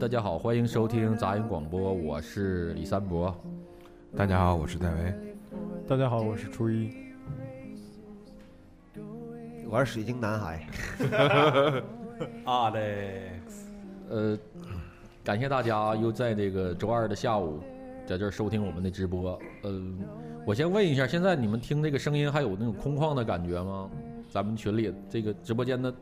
呃，大家好，欢迎收听杂音广播，我是李三博。大家好，我是戴维。大家好，我是初一。我是水晶男孩。啊嘞，呃，感谢大家又在这个周二的下午在这儿收听我们的直播。呃，我先问一下，现在你们听这个声音还有那种空旷的感觉吗？咱们群里这个直播间的，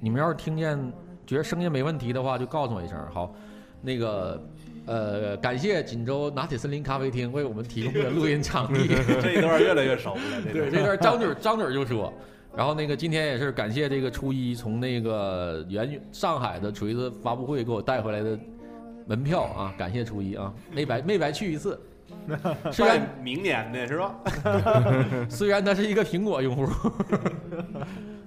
你们要是听见觉得声音没问题的话，就告诉我一声。好，那个呃，感谢锦州拿铁森林咖啡厅为我们提供的录音场地。这一段越来越熟了。对，这段张嘴张嘴就说。然后那个今天也是感谢这个初一从那个原上海的锤子发布会给我带回来的门票啊，感谢初一啊，没白没白去一次。虽然明年的是吧？虽然他是一个苹果用户。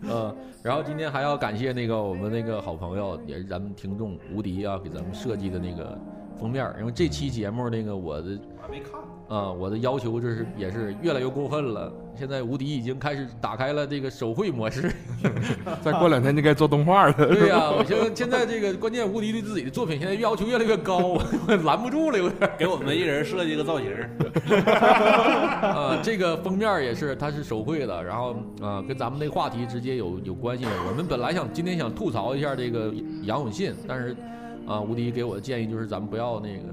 嗯，然后今天还要感谢那个我们那个好朋友，也是咱们听众无敌啊，给咱们设计的那个封面，因为这期节目那个我的我还没看。啊，我的要求就是也是越来越过分了。现在无敌已经开始打开了这个手绘模式，再过两天就该做动画了。对呀，我现在现在这个关键无敌对自己的作品现在要求越来越高，我 拦不住了，有点。给我们一人设计一个造型。啊，这个封面也是，它是手绘的，然后啊，跟咱们那个话题直接有有关系。我们本来想今天想吐槽一下这个杨永信，但是啊，无敌给我的建议就是咱们不要那个。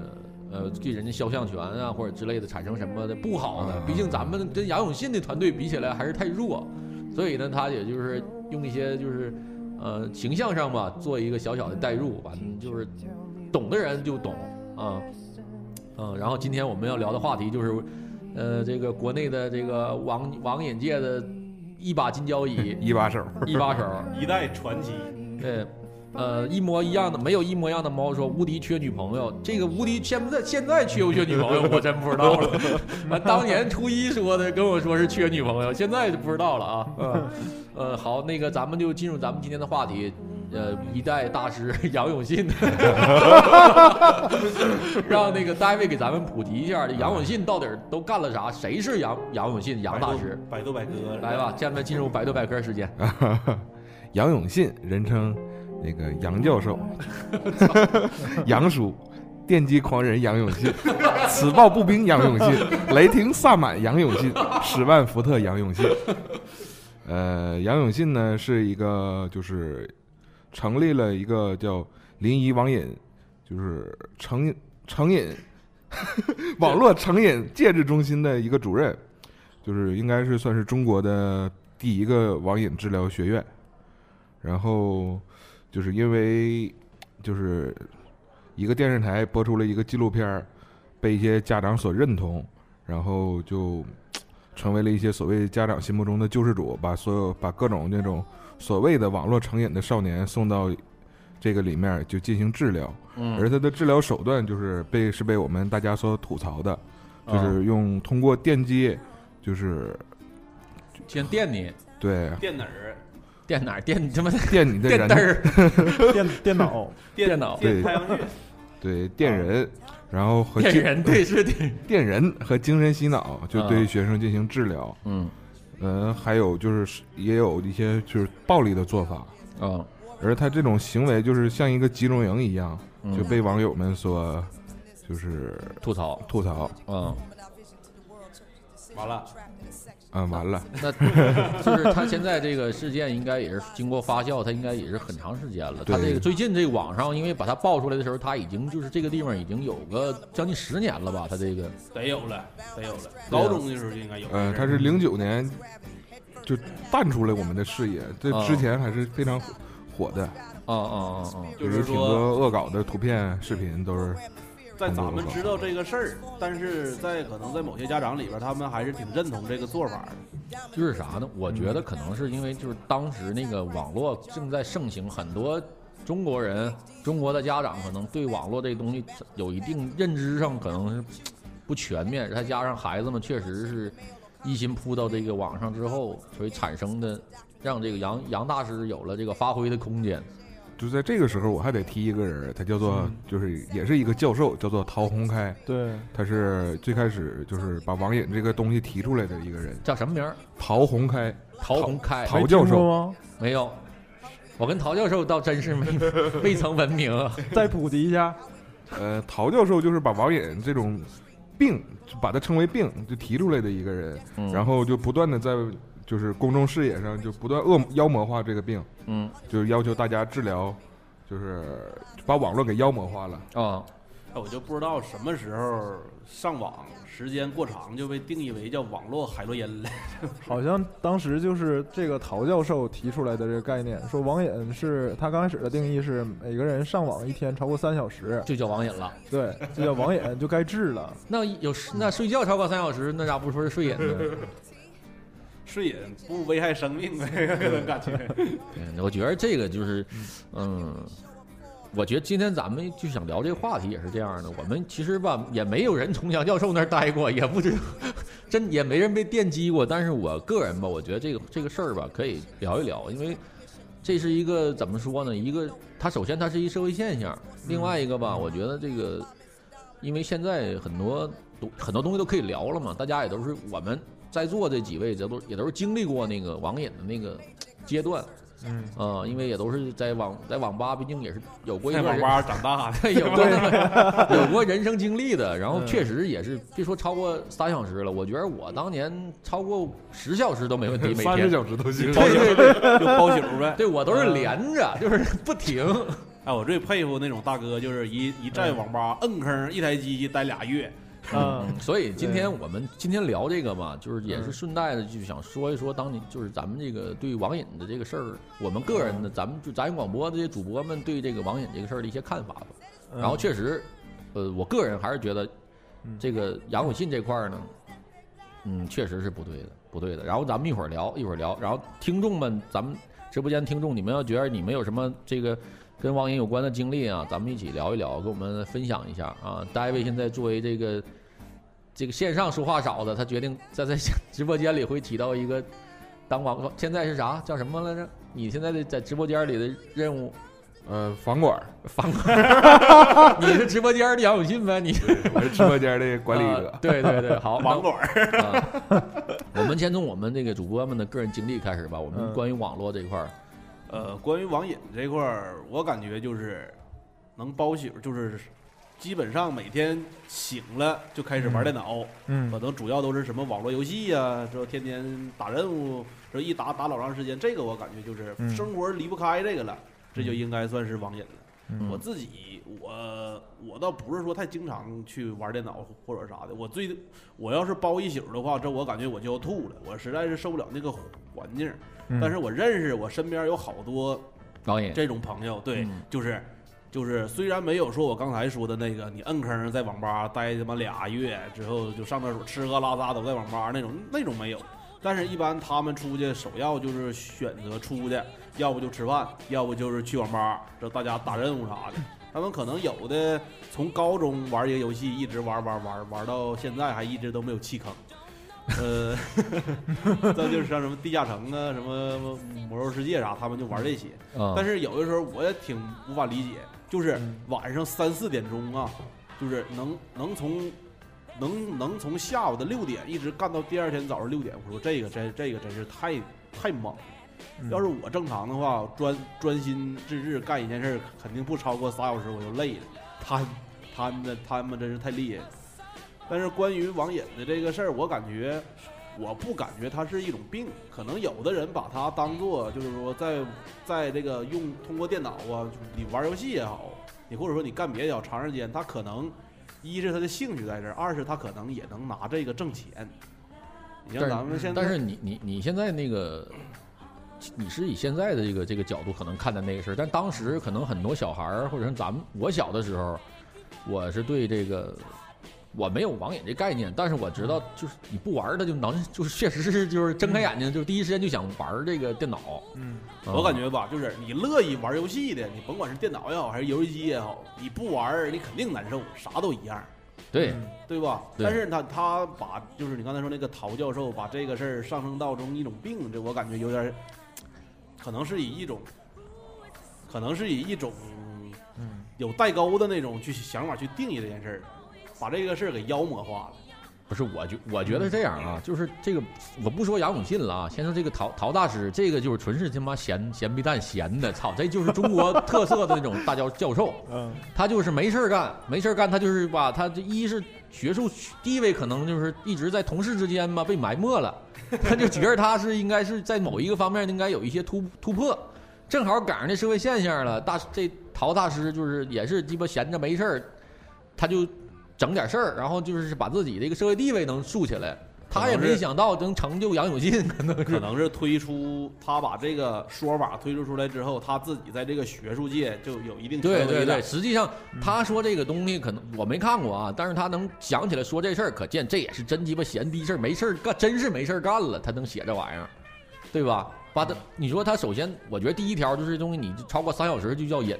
呃，对人家肖像权啊，或者之类的产生什么的不好的，毕竟咱们跟杨永信的团队比起来还是太弱，所以呢，他也就是用一些就是呃形象上吧，做一个小小的代入，完就是懂的人就懂啊，嗯，然后今天我们要聊的话题就是，呃，这个国内的这个网网瘾界的一把金交椅，一把手，一把手，一代传奇，对。呃，一模一样的，没有一模一样的猫说无敌缺女朋友，这个无敌现在现在缺不缺女朋友，我真不知道了。完，当年初一说的跟我说是缺女朋友，现在就不知道了啊。呃，好，那个咱们就进入咱们今天的话题，呃，一代大师杨永信，让那个大卫给咱们普及一下，这杨永信到底都干了啥？谁是杨杨永信？杨大师？百度百科，来吧，下面进入百度百科时间。杨永信，人称。那个杨教授，杨叔，电击狂人杨永信，此暴步兵杨永信，雷霆萨满杨永信，十万伏特杨永信。呃，杨永信呢是一个，就是成立了一个叫临沂网瘾，就是成成瘾网络成瘾戒治中心的一个主任，就是应该是算是中国的第一个网瘾治疗学院，然后。就是因为，就是一个电视台播出了一个纪录片儿，被一些家长所认同，然后就成为了一些所谓家长心目中的救世主，把所有把各种那种所谓的网络成瘾的少年送到这个里面就进行治疗。嗯。而他的治疗手段就是被是被我们大家所吐槽的，就是用通过电击，就是先电你。对。电哪儿？电哪儿？电？他妈电你的电灯儿，电电脑，电脑，对。太阳穴，对电人，然后和电人对是电 电人和精神洗脑，就对学生进行治疗。嗯，嗯，还有就是也有一些就是暴力的做法嗯，而他这种行为就是像一个集中营一样，就被网友们所就是吐槽。吐槽。嗯，完了。嗯，完了。那就是他现在这个事件应该也是经过发酵，他应该也是很长时间了。他这个最近这个网上，因为把他爆出来的时候，他已经就是这个地方已经有个将近十年了吧？他这个得有了，得有了。高中的时候就应该有。嗯，他是零九年就淡出了我们的视野，这之前还是非常火的。啊啊啊啊！就是挺多恶搞的图片、视频都是。在咱们知道这个事儿，但是在可能在某些家长里边，他们还是挺认同这个做法的。就是啥呢？我觉得可能是因为就是当时那个网络正在盛行，很多中国人、中国的家长可能对网络这个东西有一定认知上可能是不全面，再加上孩子们确实是一心扑到这个网上之后，所以产生的让这个杨杨大师有了这个发挥的空间。就在这个时候，我还得提一个人，他叫做，就是也是一个教授，叫做陶宏开。对，他是最开始就是把网瘾这个东西提出来的一个人。叫什么名儿？陶宏开。陶宏开。陶教授吗？没有。我跟陶教授倒真是没 未曾闻名。再普及一下，呃，陶教授就是把网瘾这种病，把它称为病，就提出来的一个人，嗯然后就不断的在就是公众视野上就不断恶妖魔化这个病，嗯就是要求大家治疗，就是把网络给妖魔化了。啊，哎我就不知道什么时候上网时间过长就被定义为叫网络海洛因了。好像当时就是这个陶教授提出来的这个概念，说网瘾是他刚开始的定义是每个人上网一天超过三小时，就叫网瘾了。对，就叫网瘾就该治了。那有那睡觉超过三小时，那咋不说是睡瘾呢？睡瘾不危害生命呗，可 能感觉。对，我觉得这个就是，嗯，我觉得今天咱们就想聊这个话题也是这样的。我们其实吧，也没有人从杨教授那儿待过，也不知道，真也没人被电击过。但是我个人吧，我觉得这个这个事儿吧，可以聊一聊，因为这是一个怎么说呢？一个它首先它是一社会现象，另外一个吧，我觉得这个，因为现在很多东很多东西都可以聊了嘛，大家也都是我们在座这几位，这都也都是经历过那个网瘾的那个阶段。嗯，啊、因为也都是在网在网吧，毕竟也是有过一在段人网吧长大的，有过 有过人生经历的，然后嗯确实也是别说超过三小时了，我觉得我当年超过十小时都没问题，每三十天。小时都行。包宿就包宿呗。对我都是连着，就是不停。哎，我最佩服那种大哥，就是一一在网吧摁坑一台机器待俩月。嗯，所以今天我们今天聊这个嘛，就是也是嗯顺带的，就想说一说当年就是咱们这个对网瘾的这个事儿，我们个人的，咱们就咱广播这些主播们对这个网瘾这个事儿的一些看法吧。嗯然后确实，呃，我个人还是觉得嗯这个杨永信这块儿呢，嗯，确实是不对的，不对的。然后咱们一会儿聊，一会儿聊。然后听众们，咱们直播间听众，你们要觉得你们有什么这个跟网瘾有关的经历啊，咱们一起聊一聊，跟我们分享一下啊。大卫现在作为这个这个线上说话少的，他决定在在直播间里会起到一个当网现在是啥叫什么来着？你现在的在直播间里的任务呃，房管儿，房管，你是直播间的杨永信呗？你我是直播间的管理。对对对，好，网管儿，啊，我们先从我们这个主播们的个人经历开始吧。我们嗯关于网络这一块儿，呃，关于网瘾这块儿，我感觉就是能包宿，就是基本上每天醒了就开始玩电脑，可嗯能主要都是什么网络游戏呀、之后天天打任务，这一打打老长时间，这个我感觉就是嗯生活离不开这个了，这就应该算是网瘾了。嗯我自己，我我倒不是说太经常去玩电脑或者啥的。我最我要是包一宿的话，这我感觉我就要吐了，我实在是受不了那个环境。嗯但是我认识我身边有好多导演，这种朋友，对，嗯就是就是虽然没有说我刚才说的那个，你摁坑在网吧待他妈俩月之后就上厕所吃喝拉撒都在网吧那种那种没有，但是一般他们出去首要就是选择出去，要不就吃饭，要不就是去网吧，这大家打任务啥的。他们可能有的从高中玩一个游戏，一直玩玩玩玩到现在，还一直都没有弃坑。呃，再就是像什么地下城啊，什么魔兽世界啥，他们就玩这些。啊，但是有的时候我也挺无法理解，就是嗯晚上三四点钟啊，就是能能从能能从下午的六点一直干到第二天早上六点，我说这个真这个真是太太猛了。嗯要是我正常的话，专专心致志干一件事，肯定不超过仨小时我就累了。他他们的他们真是太厉害了。但是关于网瘾的这个事儿，我感觉我不感觉它是一种病，可能有的人把它当做就是说在在这个用通过电脑啊，你玩游戏也好，你或者说你干别的也好，长时间他可能一是他的兴趣在这儿，二是他可能也能拿这个挣钱。你像咱们现在，但是你你你现在那个，你是以现在的这个这个角度可能看待那个事儿，但当时可能很多小孩儿或者是咱们我小的时候，我是对这个我没有网瘾这概念，但是我知道就是你不玩儿它就能就是确实是就是睁开眼睛就第一时间就想玩这个电脑。嗯啊我感觉吧，就是你乐意玩游戏的，你甭管是电脑也好，还是游戏机也好，你不玩你肯定难受，啥都一样。对嗯对吧？对但是他他把就是你刚才说那个陶教授把这个事儿上升到中一种病，这我感觉有点，可能是以一种，可能是以一种嗯有代沟的那种去想法去定义这件事儿，把这个事儿给妖魔化了。不是，我觉我觉得是这样啊，就是这个我不说杨永信了啊，先说这个陶陶大师，这个就是纯是他妈闲闲逼蛋闲的，操，这就是中国 特色的那种大教教授，嗯他就是没事儿干，没事儿干，他就是吧，他这一是学术地位可能就是一直在同事之间吧被埋没了，他就觉得他是应该是在某一个方面应该有一些突突破，正好赶上这社会现象了，大这陶大师就是也是鸡巴闲着没事儿，他就整点事儿，然后就是把自己这个社会地位能竖起来。他也没想到能成就杨永信，可能可是能是推出他把这个说法推出出来之后，他自己在这个学术界就有一定对对对，权威的。实际上他说这个东西可能我没看过啊，但是他能想起来说这事儿，可见这也是真鸡巴闲逼事儿，没事儿干，真是没事儿干了，他能写这玩意儿，对吧？把他，你说他首先，我觉得第一条就是这东西，你超过三小时就叫瘾，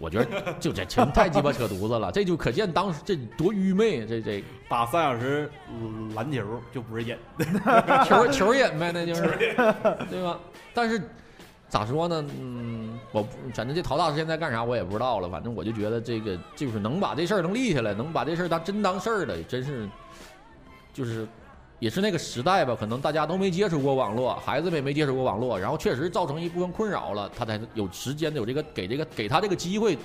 我觉得就这真太鸡巴扯犊子了，这就可见当时这多愚昧，啊这这打三小时嗯篮球就不是瘾 球球瘾呗，那就是，对吧？但是咋说呢？嗯，我反正这陶大师现在干啥我也不知道了。反正我就觉得这个就是能把这事儿能立下来，能把这事儿当真当事儿的，真是就是也是那个时代吧，可能大家都没接触过网络，孩子们也没接触过网络，然后确实造成一部分困扰了，他才有时间的有这个给这个给他这个机会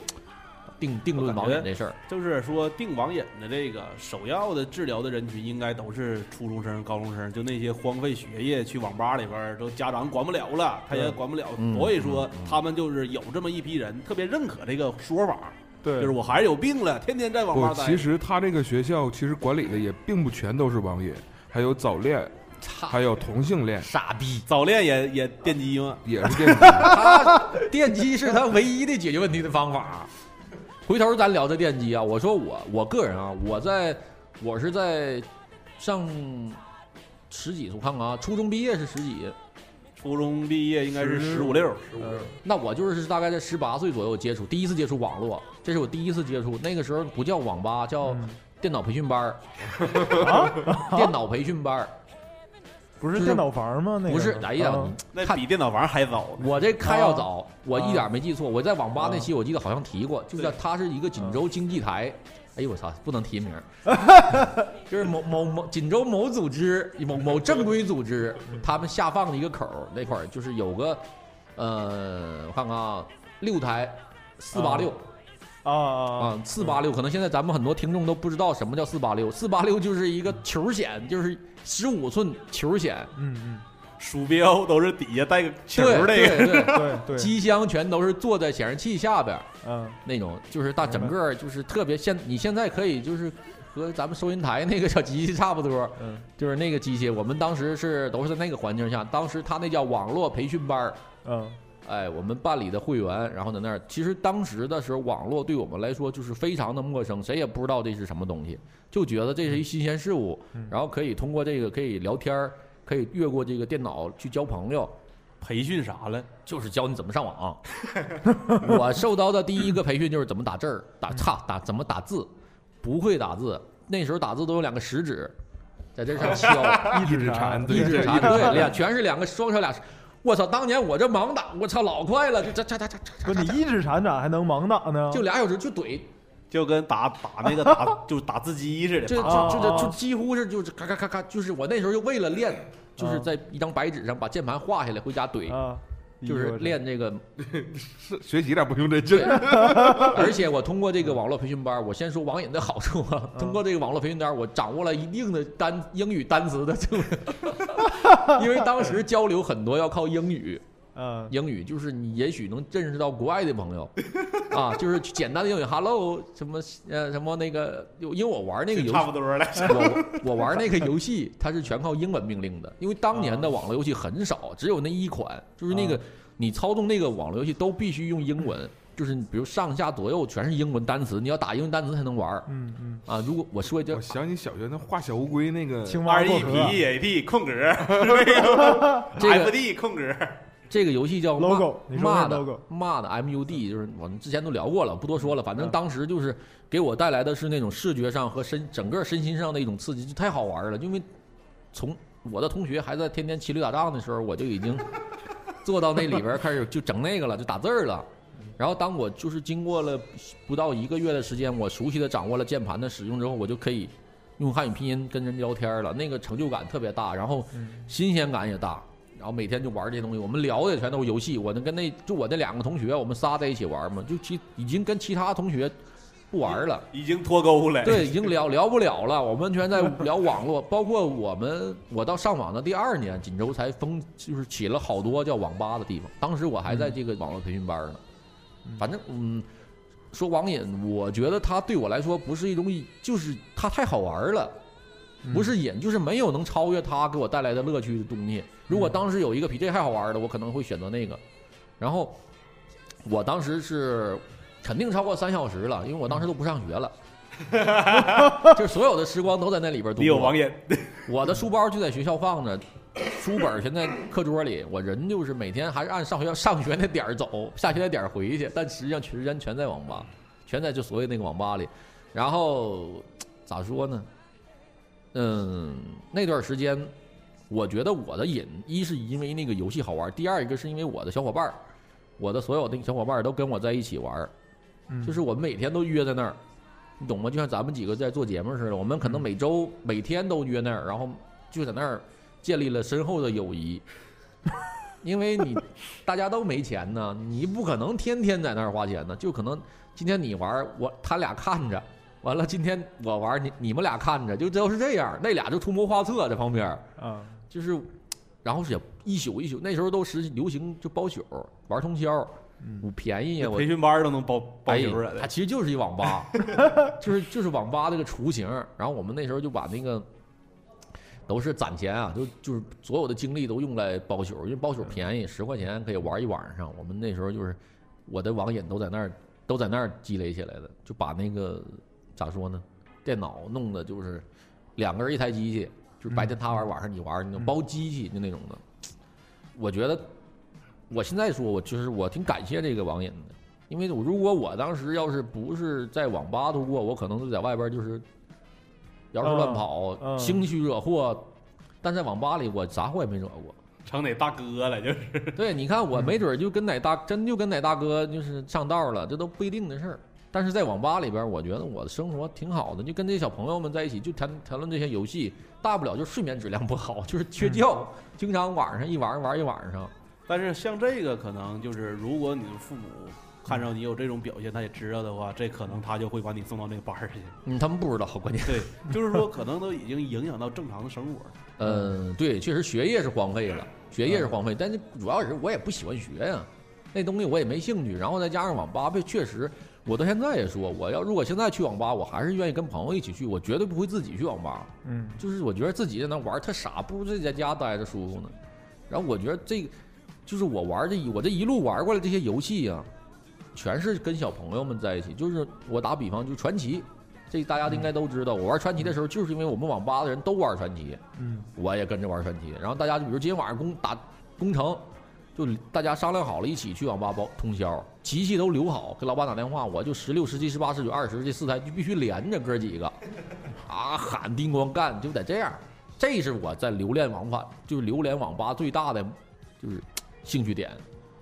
定定论网瘾这事儿。就是说定网瘾的这个首要的治疗的人群，应该都是初中生、高中生，就那些荒废学业去网吧里边儿，都家长管不了了，他也管不了，嗯所以说他们就是有这么一批人特别认可这个说法，对，就是我孩子有病了，天天在网吧不，待。其实他这个学校其实管理的也并不全都是网瘾，还有早恋，还有同性恋，傻逼！早恋也也电击吗？也是电击。他电击是他唯一的解决问题的方法。回头咱聊这电击啊，我说我我个人啊，我在我是在上十几，我看看啊，初中毕业是十几，初中毕业应该是十五六，十五六。那我就是大概在十八岁左右接触，第一次接触网络，这是我第一次接触。那个时候不叫网吧，叫嗯电脑培训班儿，啊，电脑培训班儿不是电脑房吗？那个不是。哎呀，那比电脑房还早呢。我这开要早，啊我一点没记错。我在网吧那啊期我记得好像提过，就是它是一个锦州经济台。哎呦我操，不能提名，就是某某某锦州某组织某某正规组织，他们下放的一个口儿那块儿就是有个，呃，我看看啊，六台四八六啊啊啊！啊，四八六，可能现在咱们很多听众都不知道什么叫四八六，四八六就是一个球显，就是十五寸球显，嗯嗯，鼠标都是底下带个球对那个，对对，对对，机箱全都是坐在显示器下边儿。嗯。那种，就是大整个就是特别现，你现在可以就是和咱们收银台那个小机器差不多，嗯。就是那个机器。我们当时是都是在那个环境下，当时他那叫网络培训班儿，嗯哎，我们办理的会员，然后在那儿，其实当时的时候，网络对我们来说就是非常的陌生，谁也不知道这是什么东西，就觉得这是一新鲜事物嗯，然后可以通过这个可以聊天儿，可以越过这个电脑去交朋友。培训啥了？就是教你怎么上网。我受到的第一个培训就是怎么打字儿，打差打怎么打字，不会打字。那时候打字都有两个食指，在这上 敲，一指指禅一指禅，对，两全是两个双手俩。我操！当年我这盲打，我操，老快了，就这这这这不，你一指禅咋还能盲打呢？就俩小时就怼，就跟打打那个打就是 打字机似的，这就这这这啊就几乎是就是咔咔咔咔，就是我那时候就为了练，就是在一张白纸上把键盘画下来回家怼，啊，就是练这个是 学习点不用这劲？而且我通过这个网络培训班，我先说网瘾的好处啊。嗯通过这个网络培训班，我掌握了一定的单英语单词的这个，因为当时交流很多要靠英语，嗯。英语就是你也许能认识到国外的朋友，啊，就是简单的英语，hello 什么呃什么那个，因为我玩那个游戏。差不多了。我我玩那个游戏，它是全靠英文命令的，因为当年的网络游戏很少，只有那一款，就是那个啊。你操纵那个网络游戏都必须用英文，就是比如上下左右全是英文单词，你要打英文单词才能玩儿嗯嗯，啊。如果我说这我想起小学那画小乌龟那个，青蛙 R 过 E 河 P E A P 空格 这个，F D 空格，这个游戏叫 logo，你说那骂的 logo 骂的 M U D，就是我们之前都聊过了，不多说了。反正嗯当时就是给我带来的是那种视觉上和身整个身心上的一种刺激，就太好玩了。因为从我的同学还在天天骑驴打仗的时候，我就已经坐到那里边开始就整那个了，就打字儿了。然后当我就是经过了不到一个月的时间，我熟悉的掌握了键盘的使用之后，我就可以用汉语拼音跟人聊天了，那个成就感特别大，然后新鲜感也大。然后每天就玩这些东西，我们聊的也全都是游戏。我能跟那就我那两个同学，我们仨在一起玩嘛，就其已经跟其他同学不玩了。已经脱钩了。对，已经聊聊不了了。我们全在聊网络，包括我们，我到上网的第二年，锦州才封，就是起了好多叫网吧的地方。当时我还在这个网络培训班呢。反正，嗯，说网瘾，我觉得它对我来说不是一种，就是它太好玩了，不是瘾，就是没有能超越它给我带来的乐趣的东西。如果当时有一个比这还好玩的，我可能会选择那个。然后，我当时是肯定超过三小时了，因为我当时都不上学了，就是所有的时光都在那里边度过。你有网瘾？我的书包就在学校放着，书本全 在课桌里。我人就是每天还是按上学校上学那点儿走，下学那点儿回去，但实际上时间全在网吧，全在就所谓那个网吧里。然后咋说呢？嗯，那段时间。我觉得我的瘾，一是因为那个游戏好玩，第二一个是因为我的小伙伴儿，我的所有的小伙伴儿都跟我在一起玩儿，就是我们每天都约在那儿，你懂吗？就像咱们几个在做节目似的，我们可能每周每天都约那儿，然后就在那儿建立了深厚的友谊。因为你大家都没钱呢，你不可能天天在那儿花钱呢，就可能今天你玩，我他俩看着，完了今天我玩，你你们俩看着，就都是这样，那俩就出谋划策在旁边儿啊。就是，然后也一宿一宿，那时候都时流行就包宿玩通宵，我便宜呀，我培训班都能包包宿啊。它其实就是一网吧，就是就是网吧这个雏形。然后我们那时候就把那个都是攒钱啊，就就是所有的精力都用来包宿，因为包宿便宜，十块钱可以玩一晚上。我们那时候就是我的网瘾都在那儿都在那儿积累起来的，就把那个咋说呢，电脑弄的就是两个人一台机器。就是白天他玩，晚上你玩，你能包机器就那种的。我觉得，我现在说，我就是我挺感谢这个网瘾的，因为我如果我当时要是不是在网吧度过，我可能就在外边就是摇头乱跑，兴许惹祸。但在网吧里，我啥祸也没惹过，成哪大哥了就是。对，你看我没准就跟哪大真就跟哪大哥就是上道了，这都不一定的事儿。但是在网吧里边，我觉得我的生活挺好的，就跟这些小朋友们在一起，就谈谈论这些游戏，大不了就睡眠质量不好，就是缺觉，经常晚上一玩玩一晚上。但是像这个，可能就是如果你的父母看着你有这种表现，他也知道的话，这可能他就会把你送到那个班儿去。嗯，他们不知道，关键对，就是说可能都已经影响到正常的生活。嗯，对，确实学业是荒废了，学业是荒废，但是主要是我也不喜欢学呀，那东西我也没兴趣，然后再加上网吧被确实。我到现在也说，我要如果现在去网吧，我还是愿意跟朋友一起去，我绝对不会自己去网吧。嗯，就是我觉得自己在那玩特傻，不如自己在家待着舒服呢。然后我觉得这个，就是我玩这一我这一路玩过来这些游戏啊，全是跟小朋友们在一起。就是我打比方，就传奇，这大家应该都知道。我玩传奇的时候，就是因为我们网吧的人都玩传奇，嗯，我也跟着玩传奇。然后大家就比如今天晚上攻打攻城。就大家商量好了，一起去网吧包通宵，机器都留好，给老板打电话，我就十六、十七、十八、十九、二十这四台就必须连着哥几个，啊喊叮咣干，就得这样。这是我在留恋网吧，就是留恋网吧最大的就是兴趣点，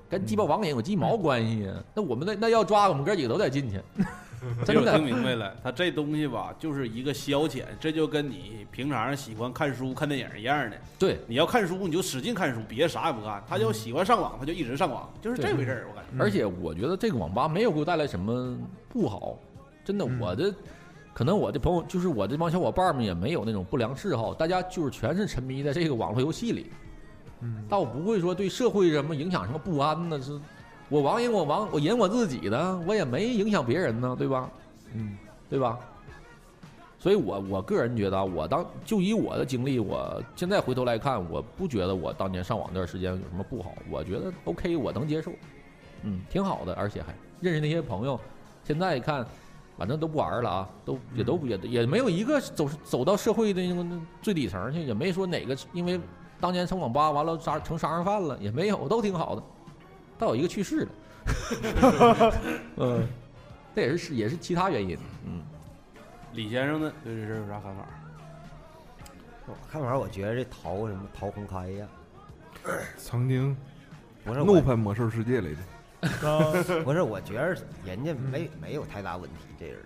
跟鸡巴网瘾有鸡毛关系呀？那我们那那要抓我们哥几个都得进去。真的听明白了，他这东西吧，就是一个消遣，这就跟你平常喜欢看书、看电影一样的。对，你要看书，你就使劲看书，别啥也不干。他就喜欢上网，他就一直上网，就是这回事儿。我感觉。而且我觉得这个网吧没有给我带来什么不好，真的。我的可能我的朋友就是我这帮小伙伴们也没有那种不良嗜好，大家就是全是沉迷在这个网络游戏里。嗯，倒不会说对社会什么影响什么不安呢？是。我网瘾，我网我瘾我自己的，我也没影响别人呢，对吧？嗯，对吧？所以，我我个人觉得，我当就以我的经历，我现在回头来看，我不觉得我当年上网那段时间有什么不好，我觉得 OK，我能接受，嗯，挺好的，而且还认识那些朋友，现在一看，反正都不玩了啊，都也都也也没有一个走走到社会的那个最底层去，也没说哪个因为当年从网吧完了杀成杀人犯了，也没有，都挺好的。倒有一个去世的，嗯，这也是也是其他原因，嗯。李先生呢，对这事有啥看法？我看法，我觉得这逃什么逃红开呀？曾经不是怒喷魔兽世界来的，不是，我 觉得人家没没有太大问题，这人。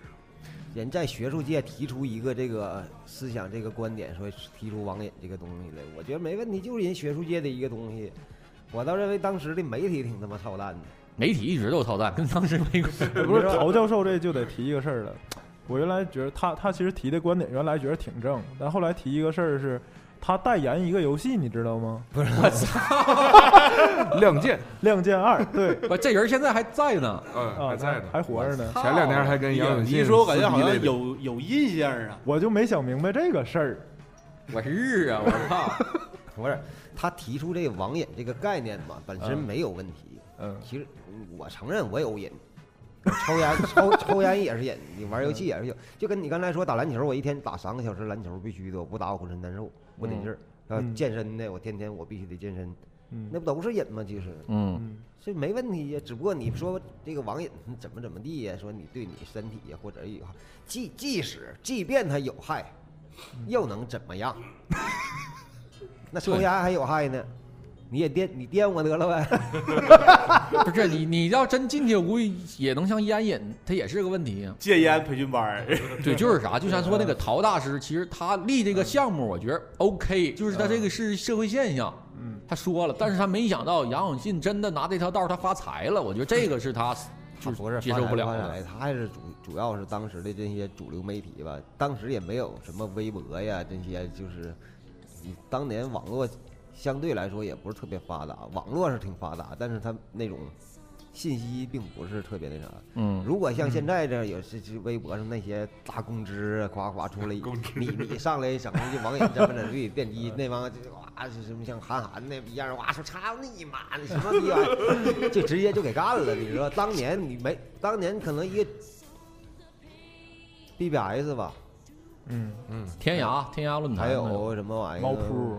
人在学术界提出一个这个思想、这个观点，说提出网瘾这个东西来，我觉得没问题，就是人学术界的一个东西。我倒认为当时的媒体挺他妈操蛋的。媒体一直都操蛋，跟当时没关系。不是陶教授这就得提一个事儿了。我原来觉得他他其实提的观点原来觉得挺正，但后来提一个事儿是，他代言一个游戏，你知道吗？不是，我操亮剑，《亮剑二》对 不，这人现在还在呢。嗯，啊，还在呢。还活着呢。前两天还跟杨永信说，我感觉好像有有印象啊。我就没想明白这个事儿。我是啊，我操！不是他提出这个网瘾这个概念嘛，本身嗯没有问题。嗯其实嗯我承认我有瘾，我抽烟抽抽烟也是瘾，你玩游戏也是瘾。就跟你刚才说打篮球，我一天打三个小时篮球必须的，我不打我浑身难受，不得劲儿。然后嗯健身的，我天天我必须得健身，嗯那不都是瘾吗？其实嗯，嗯这没问题呀，只不过你说这个网瘾怎么怎么地呀，说你对你身体呀或者有害，即即使即便它有害，又能怎么样？那抽烟还有害呢，你也颠你颠我得了呗。不是你，你要真进去，我估计也能像烟瘾，它也是个问题呀。戒烟培训班儿，对，就是啥，就像说那个陶大师，其实他立这个项目，我觉得 OK，就是他这个是社会现象，嗯，他说了，但是他没想到杨永信真的拿这条道他发财了，我觉得这个是他他不是接受不了他还是主主要是当时的这些主流媒体吧，当时也没有什么微博呀这些，就是你当年网络相对来说也不是特别发达，网络是挺发达，但是它那种信息并不是特别那啥。嗯，如果像现在这样有是是微博上那些大公知啊，夸夸出来，你你上来整就网瘾怎么怎么地，电击那帮就哇是什么像韩寒那一样，哇说操你妈的什么逼玩意儿，就直接就给干了。你说当年你没，当年可能一个 BBS 吧，嗯，嗯，天涯天涯论坛还有什么玩意儿，猫扑，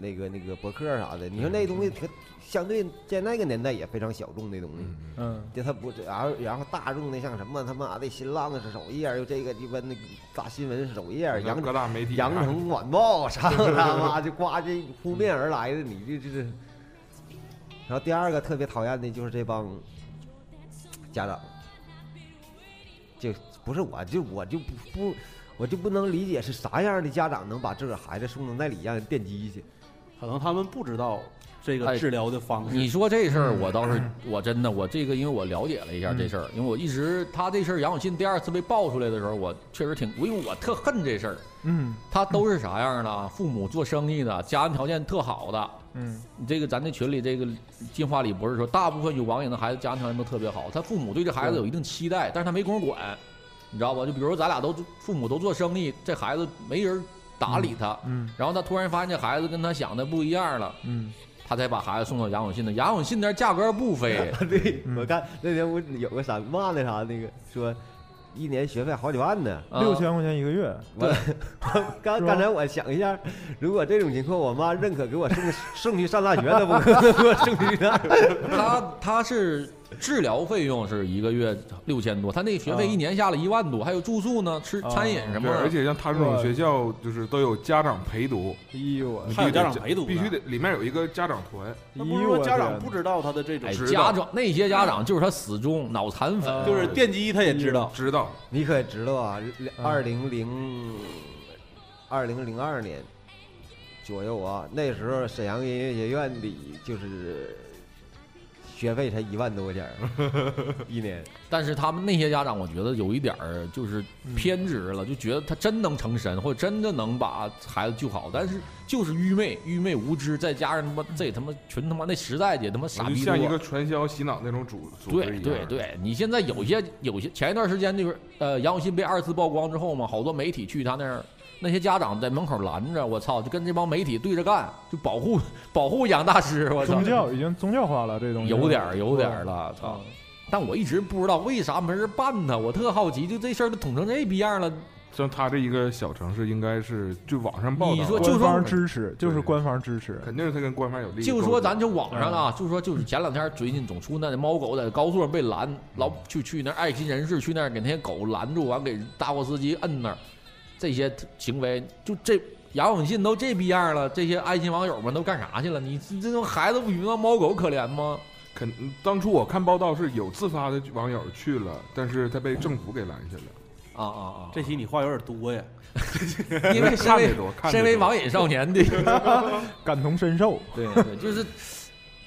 那个那个博客啥的，你说那东西可相对在那个年代也非常小众的东西。嗯就他不，然后然后大众的像什么他妈的新浪是首页，又这个鸡巴那个大新闻是首页，羊各大媒体羊城晚报啥他妈 就呱这扑面而来的，你这这这。然后第二个特别讨厌的就是这帮家长，就不是我就我就不不我就不能理解是啥样的家长能把自个儿孩子送到那里让人电击去。可能他们不知道这个哎治疗的方式。你说这事儿，我倒是我真的我这个，因为我了解了一下这事儿，因为我一直他这事儿杨永信第二次被爆出来的时候，我确实挺，因为我特恨这事儿。嗯他都是啥样的？父母做生意的，家庭条件特好的。嗯你这个咱这群里这个进化里不是说，大部分有网瘾的孩子家庭条件都特别好，他父母对这孩子有一定期待，但是他没工夫管，你知道吧？就比如说咱俩都父母都做生意，这孩子没人搭理他，嗯然后他突然发现这孩子跟他想的不一样了，嗯。他才把孩子送到杨永信的。杨永信那价格不菲，对，嗯。我看那天我有个啥骂那啥那个说，一年学费好几万呢。啊。六千块钱一个月，我 刚刚才我想一下，如果这种情况，我妈认可给我送送去上大学，那不可能给我送去那。他他是治疗费用是一个月六千多，他那学费一年下来一万多，还有住宿呢，吃啊餐饮什么，的。而且像他这种学校，就是都有家长陪读，哎呦我，还有家长陪读必须得里面有一个家长团。那不是说家长不知道他的这种家长那些家长就是他死忠脑残粉，啊就是电击，他也知道。知道，你可知道啊？嗯二零零二零零二年左右啊，那时候沈阳音乐学院里就是学费才一万多块钱儿一年。但是他们那些家长，我觉得有一点儿就是嗯偏执了，就觉得他真能成神，或者真的能把孩子救好，但是就是愚昧、愚昧无知，再加上他妈这他妈群他妈那时代的他妈傻逼像一个传销洗脑那种组组织对一样。对对，你现在有些有些前一段时间就是呃杨永信被二次曝光之后嘛，好多媒体去他那儿，那些家长在门口拦着，我操，就跟这帮媒体对着干，就保护保护杨大师，我操宗，教已经宗教化了，这东西有点儿有点儿了，操啊！但我一直不知道为啥没人办他，我特好奇，就这事儿都捅成这逼样了，像他这一个小城市，应该是就网上报道，你说就说官方支持，就是官方支持，肯定是他跟官方有利益就说咱就网上啊，就说就是前两天最近总出那猫狗在高速上被拦，老去去那爱心人士去那儿给那些狗拦住，完给大货司机摁那儿，这些行为就这杨永信都这逼样了，这些爱心网友们都干啥去了？你这这种孩子不比那猫狗可怜吗？肯当初我看报道是有自发的网友去了，但是他被政府给拦下了。啊啊啊！这期你话有点多呀。因为身为身为网瘾少年的，感同身受。对对，就是，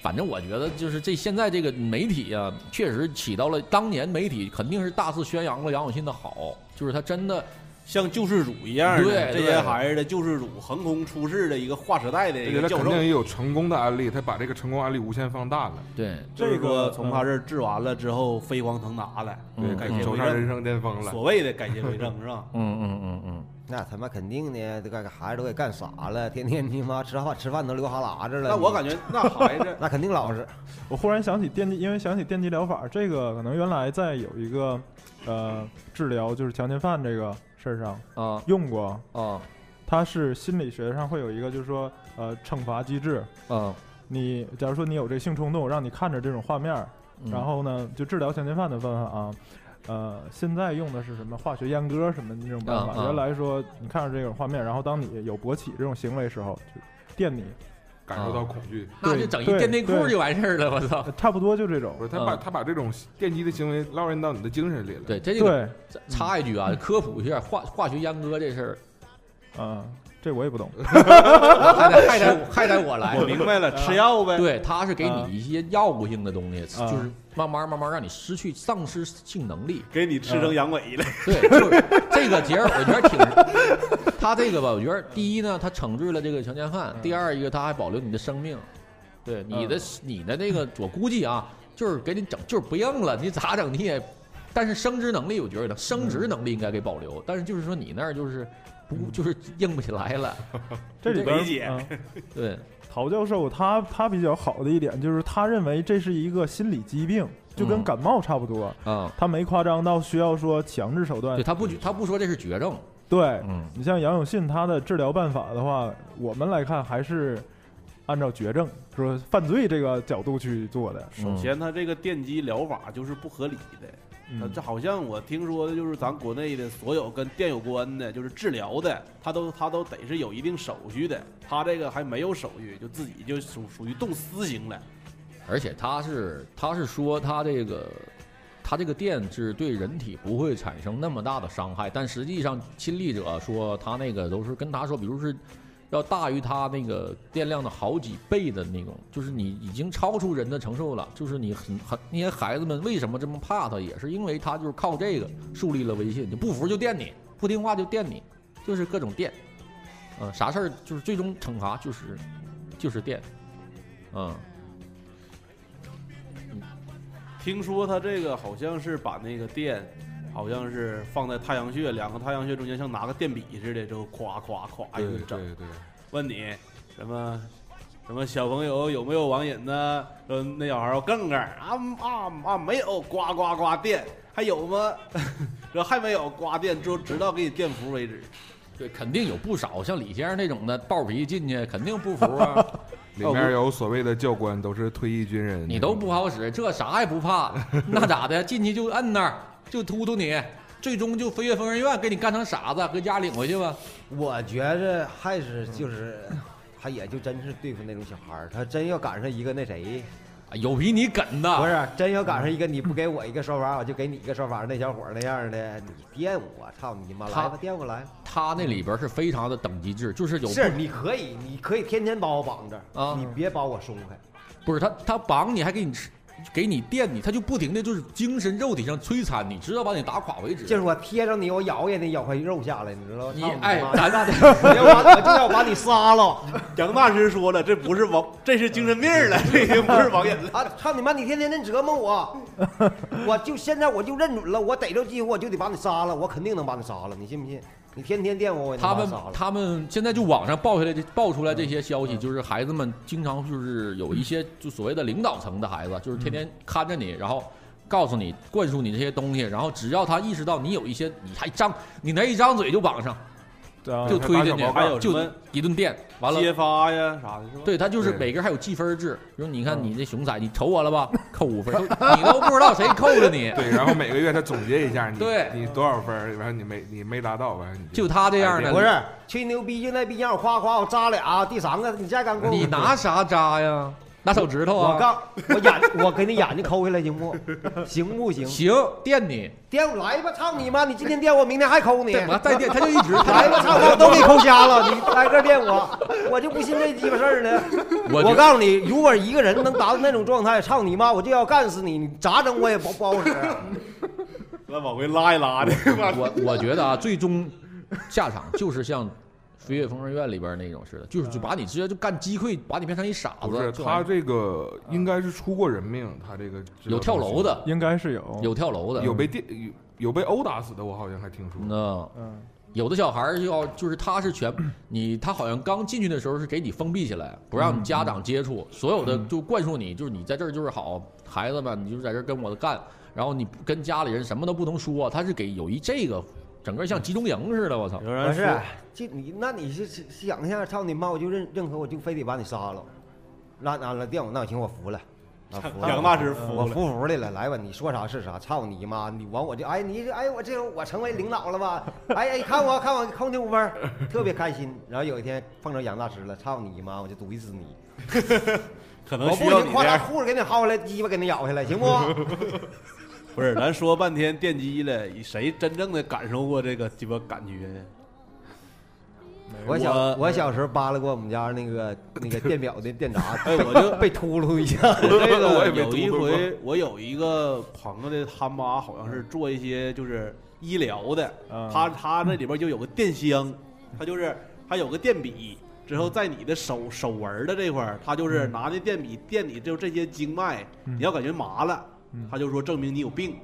反正我觉得就是这现在这个媒体啊，确实起到了当年媒体肯定是大肆宣扬了杨永信的好，就是他真的像救世主一样的对对这些孩子的救世主，横空出世的一个划时代的一个教授。肯定也有成功的案例，他把这个成功案例无限放大了，对这个从他这儿治完了之后，飞黄腾达了，嗯对，改邪归走上人，生巅峰了。所谓的改邪归正是吧？嗯嗯嗯嗯，那他妈肯定的，这个孩子都给干傻了，天天你妈吃饭吃饭都流哈喇子了。那我感觉那孩子 那肯定老实。我忽然想起电击，因为想起电击疗法，这个可能原来在有一个呃治疗就是强奸犯这个事儿上啊用过，啊它是心理学上会有一个就是说呃惩罚机制。啊，你假如说你有这性冲动，让你看着这种画面然后呢就治疗强奸犯的办法啊。呃，现在用的是什么化学阉割什么的那种办法？原来说你看着这种画面，然后当你有勃起这种行为时候，就电你，感受到恐惧，那就整一对电内裤就完事儿了，我操！呃差不多就这种不。是他把嗯他把这种电击的行为烙印到你的精神里了。对，这就，插一句啊，科普一下化化学阉割这事儿，啊，这我也不懂。还得还得还得我来我。明白了，吃药呗。对，他是给啊你一些药物性的东西，啊就是慢慢慢慢让你失去丧失性能力。给你吃成阳痿了。对，就是这个节儿，我觉得挺，他这个吧，我觉得第一呢，他惩治了这个强奸犯；第二一个，他还保留你的生命。对你的你的那个，我估计啊，就是给你整，就是不硬了，你咋整你也，但是生殖能力我觉得生殖能力应该给保留，但是就是说你那儿就是不就是硬不起来了。这里边理解嗯 对，陶教授他他比较好的一点就是他认为这是一个心理疾病，就跟嗯感冒差不多，啊、他没夸张到需要说强制手段对。他不他不说这是绝症，对嗯你像杨永信他的治疗办法的话，我们来看还是按照绝症说犯罪这个角度去做的。首先，他这个电击疗法就是不合理的。这好像我听说的就是咱国内的所有跟电有关的，就是治疗的，他都他都得是有一定手续的。他这个还没有手续，就自己就属属于动私刑了。而且他是他是说他这个他这个电是对人体不会产生那么大的伤害，但实际上亲历者说他那个都是跟他说，比如是要大于他那个电量的好几倍的那种，就是你已经超出人的承受了。就是你很很那些孩子们为什么这么怕他，也是因为他就是靠这个树立了威信，你不服就电你，不听话就电你，就是各种电，嗯、啥事儿就是最终惩罚就是就是电，嗯。听说他这个好像是把那个电，好像是放在太阳穴，两个太阳穴中间像拿个电笔似的，就夸夸夸一对顿整。对对，问你什么什么小朋友有没有网瘾呢？说那小孩儿更更啊啊啊没有，呱呱呱电，还有吗？说还没有，刮电就直到给你电服为止。对，肯定有不少像李先生那种的暴脾进去，肯定不服啊！里面有所谓的教官，都是退役军人，你都不好使，这啥也不怕，那咋的？进去就摁那儿，就突突你，最终就飞越疯人院，给你干成傻子，搁家领回去吧。我觉着还是就是，他也就真是对付那种小孩儿，他真要赶上一个那谁，啊有比你梗的，不是真要赶上一个你不给我一个说法，我就给你一个说法，那小伙儿那样的，你电我，操你妈，他来吧，电我来。他那里边是非常的等级制，就是有是你可以，你可以天天把我绑着，啊你别把我松开。不是他他绑你还给你吃，给你电你，他就不停的就是精神肉体上摧残你，直到把你打垮为止。就是我贴着你，我咬也得咬块肉下来，你知道吗？你操哎妈，咱我 要把我就要把你杀了。杨大师说了，这不是王，这是精神病了，这已经不是网瘾了。啊！操你妈！你天天那折磨我，我就现在我就认准了，我逮着机会我就得把你杀了，我肯定能把你杀了，你信不信？你天天电我，我他们。他们现在就网上爆下来这爆出来这些消息，就是孩子们经常就是有一些就所谓的领导层的孩子，就是天天看着你，然后告诉你灌输你这些东西，然后只要他意识到你有一些，你还张你那一张嘴就绑上，啊就推进去，就一顿电，完了。揭发呀啥的，是吧？对他就是每个人还有记分制，比如你看嗯你这熊仔，你瞅我了吧，扣五分，你都不知道谁扣的你，对，然后每个月他总结一下你 对你多少分儿，完了你没你没达到，完了你就他这样的，不是吹牛逼，就那逼样，夸夸我扎俩，第三个你再敢过？你拿啥扎呀？拿手指头啊。我告我眼我给你眼睛抠下来行不？行不行？行，电你，电我来吧，操你妈！你今天电我，明天还抠你。对我再电他就一直来吧，操我都给抠瞎了，你挨个电我，我就不信这鸡巴事儿呢。我我告诉你，如果一个人能达到那种状态，操你妈，我就要干死你，你咋整我也不不好使。那往回拉一拉的，我我觉得啊，最终下场就是像《飞跃疯人院》里边那种似的，就是就把你直接就干击溃，把你变成一傻不是子。这玩意儿他这个应该是出过人命，他这个有跳楼的，应该是有有跳楼的，有被电有有被殴打死的，我好像还听说。那嗯有的小孩儿要就是他是全你他好像刚进去的时候是给你封闭起来，不让你家长接触，所有的就灌输你就是你在这儿就是好孩子们，你就在这儿跟我干，然后你跟家里人什么都不能说，他是给有一这个整个像集中营似的，我操！有人不是说，这你那你是是想一下，操你妈！我就认认可，我就非得把你杀了，拉完了电我，那行我服了，啊服了。杨大师服我了，服服的了，来吧，你说啥是啥，操你妈！你完我就哎你哎我这我成为领导了吧？哎哎看我看我扣你五分，特别开心。然后有一天碰着杨大师了，操你妈！我就毒死你！可能需我不行。夸他裤子给你薅下来，鸡巴给你咬下来，行不？不是，咱说半天电机了，谁真正的感受过这个鸡巴感觉呢？我小我我小时候扒拉过我们家那个 那个电表的电闸，哎，我就 被秃噜一下。这我也没个有一回，我有一个朋友的他妈好像是做一些就是医疗的，啊他他那里边就有个电箱，他就是他有个电笔，之后在你的手手纹的这块儿，他就是拿那电笔电你就这些经脉，嗯你要感觉麻了嗯，他就说证明你有病。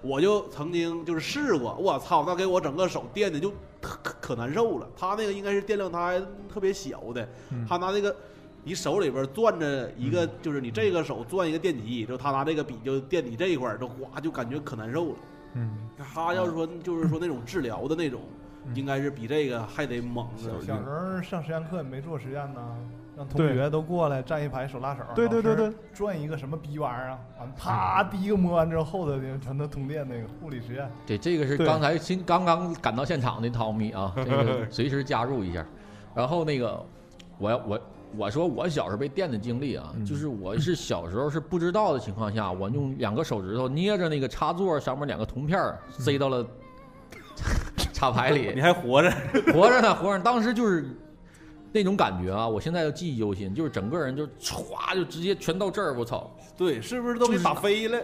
我就曾经就是试过，我操，那给我整个手电的就可可可难受了。他那个应该是电量，他还特别小的，嗯他拿那个你手里边攥着一个，就是你这个手攥一个电极，就他拿这个笔就电你这一块儿，就哗就感觉可难受了。嗯，他要是说就是说那种治疗的那种，嗯应该是比这个还得猛小。小时候上实验课也没做实验呢，让同学都过来站一排手拉手，对对对对，转一个什么逼玩意儿啊，完啪第一个摸完之后后头的全都通电那个护理实验，对，这个是刚才新刚刚赶到现场的汤米啊，这个 随时加入一下。然后那个，我要我我说我小时候被电的经历啊，嗯就是我是小时候是不知道的情况下，我用两个手指头捏着那个插座上面两个铜片儿塞到了 插排里你，还活着？活着呢，活着。当时就是那种感觉啊，我现在都记忆犹新，就是整个人就歘就直接全到这儿，我操，对，是不是都给打飞了？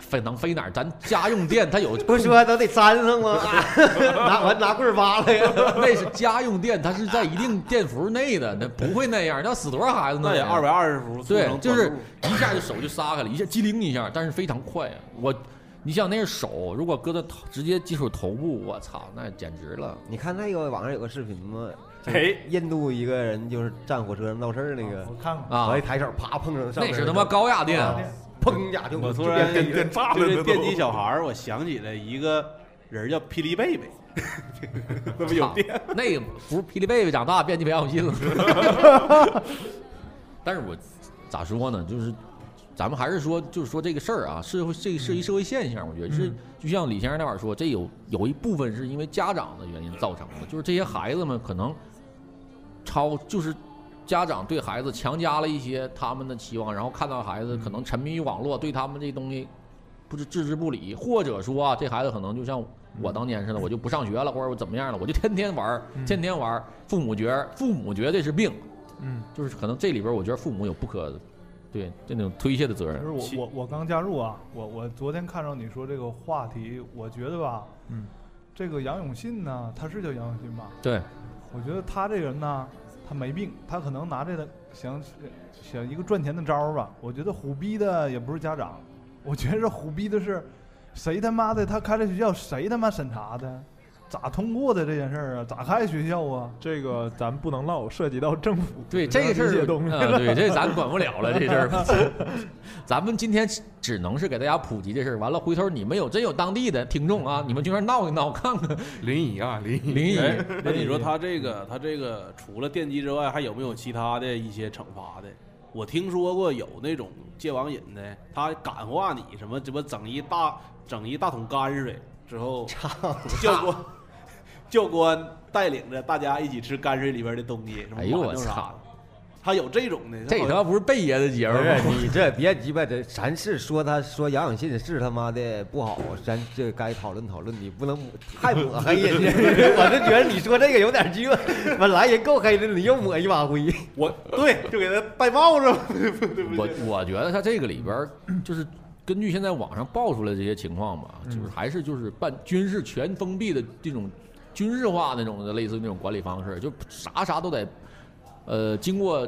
飞能飞哪儿？咱家用电 它有不说都得粘上吗？拿完拿棍儿扒拉呀！那是家用电，它是在一定电伏内的，那不会那样，那死多少孩子呢？那也二百二十伏，对就是一下就手就撒开了，一下机灵一下，但是非常快啊！我，你想那是手，如果搁到头直接接触头部，我操，那简直了！你看那个网上有个视频吗？哎，印度一个人就是站火车上闹事儿那个，我看过，啊我一，抬手啪碰上上面那是他妈高压电，啊砰一下就我突然电电炸了那都就是电击小孩儿，我想起来一个人叫霹雳贝贝，那不有电？那个不是霹雳贝贝长大变鸡培养信了。但是我咋说呢？就是咱们还是说，就是说这个事儿啊，社会这个是一社会现象，我觉得是嗯就像李先生那会儿说，这有有一部分是因为家长的原因造成的，就是这些孩子们可能超就是。家长对孩子强加了一些他们的期望，然后看到孩子可能沉迷于网络，对他们这东西不是置之不理，或者说啊，这孩子可能就像我当年似的，我就不上学了，或者我怎么样了，我就天天玩天天玩。父母觉得父母觉得这是病，嗯，就是可能这里边我觉得父母有不可对这种推卸的责任就。是我我我刚加入啊，我我昨天看到你说这个话题，我觉得吧，嗯，这个杨永信呢，他是叫杨永信吧？对，我觉得他这个人呢，他没病，他可能拿这个想想一个赚钱的招儿吧。我觉得虎逼的也不是家长，我觉得虎逼的是谁他妈的他开这学校谁他妈审查的，咋通过的这件事儿啊？咋开学校啊？这个咱不能唠，涉及到政府对这个事儿，这些东西。啊，对，这咱管不了了，这事儿。咱们今天只能是给大家普及这事儿，完了回头你们有真有当地的听众啊，你们去那儿闹一闹，看看。临沂啊，临沂，临哎沂。那你说他这个他这个除了电击之外，还有没有其他的？一些惩罚的？我听说过有那种戒网瘾的，他感化你什么，这不整一大整一大桶泔水之后，教官教官带领着大家一起吃泔水里边的东西，什么哎呦我馒头啥操的。他有这种的，这他妈不是贝爷的节目？你这别鸡巴这，咱是说他说杨永信是他妈的不好，咱这该讨论讨论，你不能太抹黑人家。我就觉得你说这个有点鸡巴，本来人够黑的，你又抹一把灰。我对就给他戴帽子？我我觉得他这个里边儿就是根据现在网上爆出来这些情况吧，嗯就是还是就是办军事全封闭的这种军事化那种的类似那种管理方式，就啥啥都得呃经过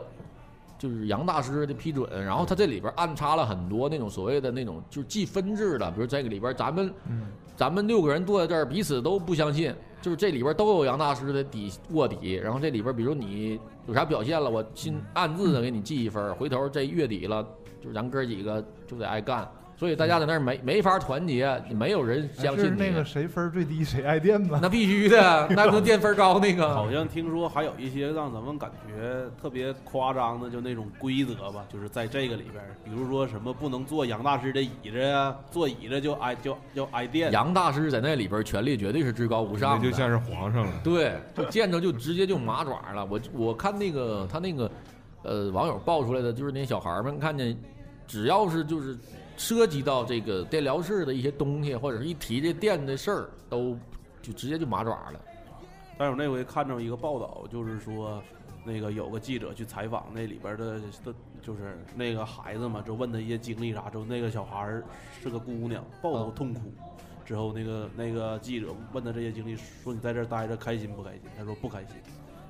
就是杨大师的批准，然后他这里边暗插了很多那种所谓的那种就是记分制的，比如这个里边咱们嗯。咱们六个人坐在这儿，彼此都不相信，就是这里边都有杨大师的底卧底，然后这里边比如你有啥表现了，我心暗自的给你记一分儿，回头这月底了，就是咱哥几个就得挨干，所以大家在那儿没没法团结，没有人相信你。那个谁分儿最低谁挨电吧？那必须的，那不能垫分儿高那个。好像听说还有一些让咱们感觉特别夸张的，就那种规则吧，就是在这个里边儿，比如说什么不能坐杨大师的椅子呀，坐椅子就挨就就挨电。杨大师在那里边权力绝对是至高无上的，就像是皇上了。对，就见着就直接就麻爪了。我我看那个他那个呃网友爆出来的，就是那小孩儿们看见，只要是就是涉及到这个电疗室的一些东西，或者是一提这电的事儿，都就直接就麻爪了。但是我那回看着一个报道，就是说，那个有个记者去采访那里边的的，就是那个孩子嘛，就问他一些经历啥，之后那个小孩儿是个姑娘，抱头痛哭。之后那个那个记者问他这些经历，说你在这儿待着开心不开心？他说不开心。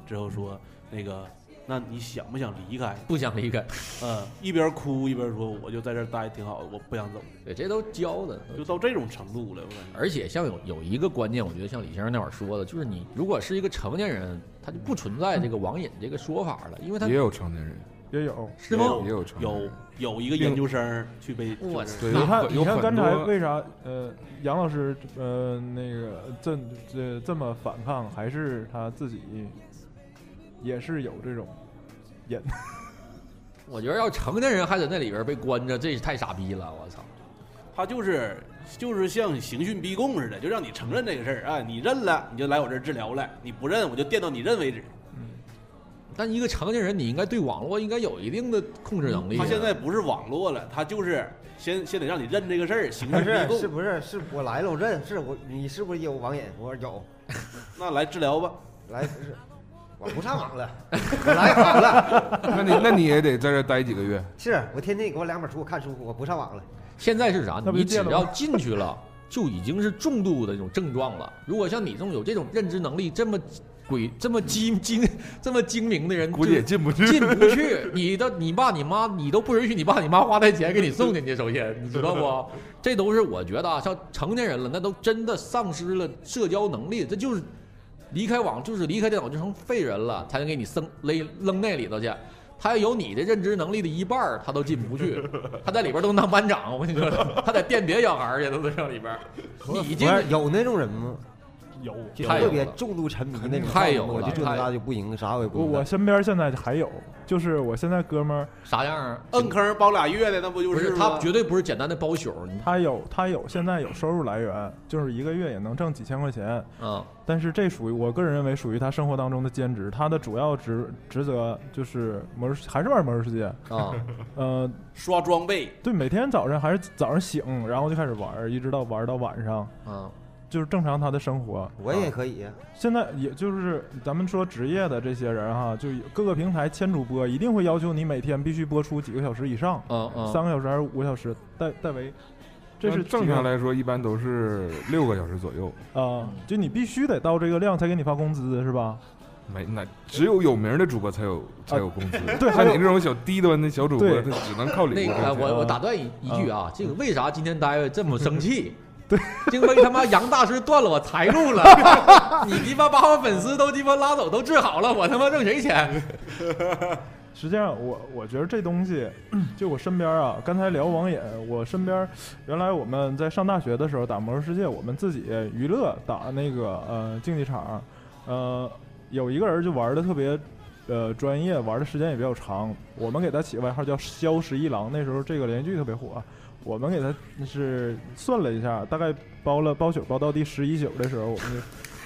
之后说那个，那你想不想离开？不想离开，嗯，一边哭一边说，我就在这儿待挺好的，我不想走，对，这都教的。就到这种程度了，我感觉。而且像有有一个观念，我觉得像李先生那会儿说的，就是你如果是一个成年人，他就不存在这个网瘾这个说法了，因为他也有成年人，也有。是吗？也有成有有一个研究生去被，你看，你看刚才为啥呃杨老师呃那个这这这么反抗，还是他自己也是有这种瘾。我觉得要成年人还在那里边被关着，这是太傻逼了！我操！他就是就是像刑讯逼供似的，就让你承认这个事儿啊，你认了你就来我这儿治疗了，你不认我就电到你认为止。但一个成年人，你应该对网络应该有一定的控制能力啊。他现在不是网络了，他就是先先得让你认这个事儿，刑不讯逼 是，是。不是？是我来了，我认，是我，你是不是有网瘾？我说有，那来治疗吧，来不是，我不上网了，我来好了，那你那你也得在这待几个月。是我天天你给我两本书，我看书，我不上网了。现在是啥？你只要进去了，就已经是重度的这种症状了。如果像你这种有这种认知能力这么鬼这么精精 这么精明的人，估计也进不去。进不去。你的你爸你妈，你都不允许你爸你妈花那钱给你送进去。首先，你知道不？这都是我觉得啊，像成年人了，那都真的丧失了社交能力，这就是离开网，就是离开电脑就成废人了，才能给你扔勒扔那里头去。他要有你的认知能力的一半，他都进不去。他在里边都能当班长，我跟你说，他在电别小孩儿去，都在上里边儿。你进不是有那种人吗？有，就特别重度沉迷那种，太有了我就就太那就不赢，啥我也不我身边现在还有，就是我现在哥们儿，啥样啊？摁坑包俩月的，那不就不是他绝对不是简单的包宿，他有他有现在有收入来源，就是一个月也能挣几千块钱。啊但是这属于我个人认为属于他生活当中的兼职，他的主要职职责就是魔兽，还是玩魔兽世界。啊，呃，刷装备，对，每天早上还是早上醒，然后就开始玩，一直到玩到晚上，啊，就是正常他的生活。我也可以呀，现在也就是咱们说职业的这些人哈，就各个平台签主播一定会要求你每天必须播出几个小时以上，嗯嗯，三个小时还是五个小时，代代为。这是正常来说，一般都是六个小时左右。啊、就你必须得到这个量才给你发工资是吧？没，那只有有名的主播才有才有工资。对还有像你这种小低端的小主播，他只能靠礼物那个，我我打断一一句啊，这个为啥今天大卫这么生气？对，因为他妈杨大师断了我财路了，你鸡巴把我粉丝都鸡巴拉走，都治好了，我他妈挣谁钱？实际上我，我觉得这东西，就我身边啊，刚才聊网瘾，我身边原来我们在上大学的时候打魔兽世界，我们自己娱乐打那个呃竞技场，呃，有一个人就玩的特别呃专业，玩的时间也比较长，我们给他起外号叫“萧十一郎”，那时候这个连续剧特别火。我们给他是算了一下，大概包了包宿包到第十一宿的时候，我们就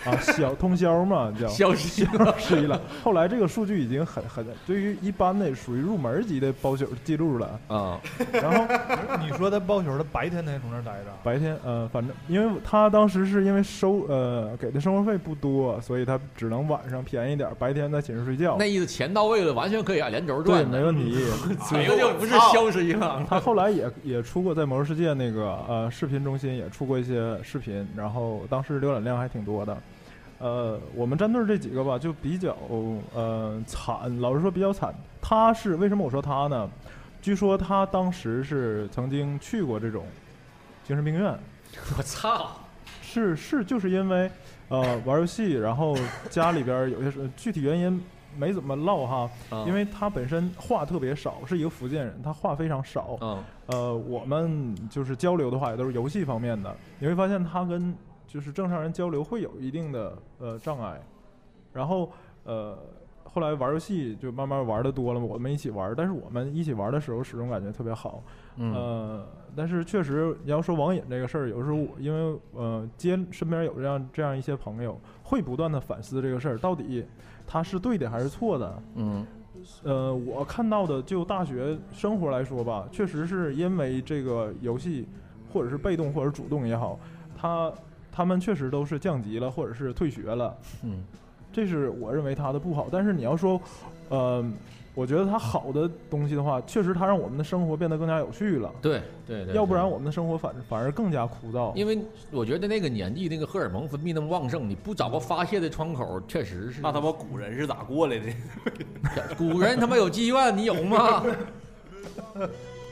啊小通宵嘛叫消失 消失了。后来这个数据已经很很对于一般的属于入门级的包宿记录了。啊，然后你说他包宿，他白天他也从那儿待着，白天呃，反正因为他当时是因为收呃给的生活费不多，所以他只能晚上便宜点，白天在寝室睡觉那。意思钱到位了，完全可以按连轴，转的。没问题。这个就不是消失了。他后来也也出过在魔兽世界那个呃视频中心也出过一些视频，然后当时浏览量还挺多的。呃，我们战队这几个吧，就比较呃惨，老实说比较惨。他是为什么我说他呢？据说他当时是曾经去过这种精神病院，我操！是是，就是因为呃玩游戏，然后家里边有些事具体原因没怎么唠哈，啊因为他本身话特别少，是一个福建人，他话非常少。嗯呃，我们就是交流的话也都是游戏方面的，你会发现他跟就是正常人交流会有一定的呃障碍，然后呃后来玩游戏就慢慢玩的多了，我们一起玩，但是我们一起玩的时候始终感觉特别好，嗯。呃，但是确实你要说网瘾这个事儿，有时候我因为呃接身边有这样这样一些朋友，会不断的反思这个事儿，到底他是对的还是错的，嗯。呃，我看到的就大学生活来说吧，确实是因为这个游戏，或者是被动或者主动也好，他他们确实都是降级了，或者是退学了，嗯这是我认为他的不好。但是你要说，呃，我觉得他好的东西的话，确实他让我们的生活变得更加有趣了，对对对，要不然我们的生活反反而更加枯燥。因为我觉得那个年纪那个荷尔蒙分泌那么旺盛，你不找个发泄的窗口，确实是。那他妈古人是咋过来的？古人他妈有妓院，你有吗？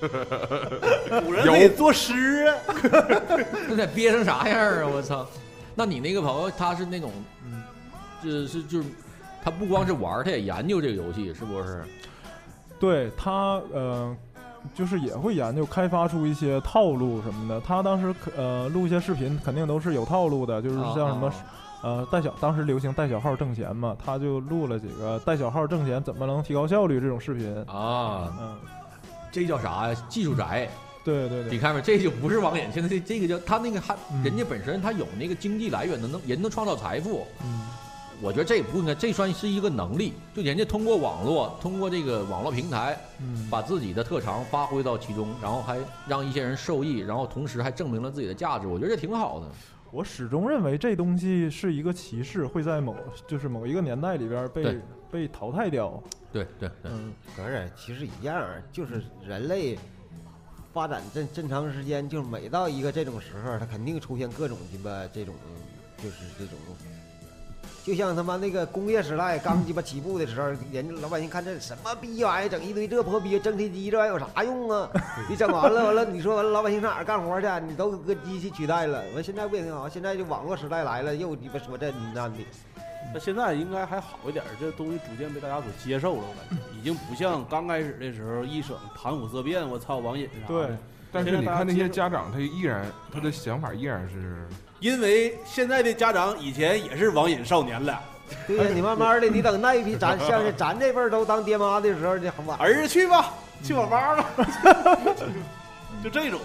古人得作诗啊。那得憋成啥样啊！我操！那你那个朋友他是那种，嗯，就是就是，他不光是玩，他也研究这个游戏，是不是？对他呃，就是也会研究开发出一些套路什么的。他当时可呃录一些视频，肯定都是有套路的，就是像什么、啊呃带小，当时流行带小号挣钱嘛，他就录了几个带小号挣钱怎么能提高效率这种视频。啊，嗯，这叫啥呀？技术宅。对对对，你看没？这就不是网瘾，现在这这个叫他那个还嗯人家本身他有那个经济来源，的能人能创造财富。嗯，我觉得这也不应该，这算是一个能力，就人家通过网络，通过这个网络平台，嗯，把自己的特长发挥到其中，然后还让一些人受益，然后同时还证明了自己的价值，我觉得这挺好的。我始终认为这东西是一个歧视，会在某就是某一个年代里边被对被淘汰掉。对对对，嗯，不是，其实一样，就是人类发展这这长时间，就是每到一个这种时候，它肯定出现各种鸡巴这种，就是这种，就像他妈那个工业时代刚鸡巴起步的时候，人家老百姓看这什么逼玩意儿，整一堆这破逼蒸汽机，这玩意儿有啥用啊？你整完了，完了，你说完了，老百姓上哪儿干活去？你都搁机器取代了。完现在不也挺好？现在就网络时代来了，又鸡巴说这那的。那现在应该还好一点，这东西逐渐被大家所接受了，我感觉已经不像刚开始的时候一整谈虎色变，我操网瘾啥对的。，但是你看那些家长，他依然他的想法依然是因为现在的家长以前也是网瘾少年了，对呀，你慢慢的，你等那一批咱像是咱这辈儿都当爹妈的时候，你很晚。儿子去吧，去网吧吧，就这种。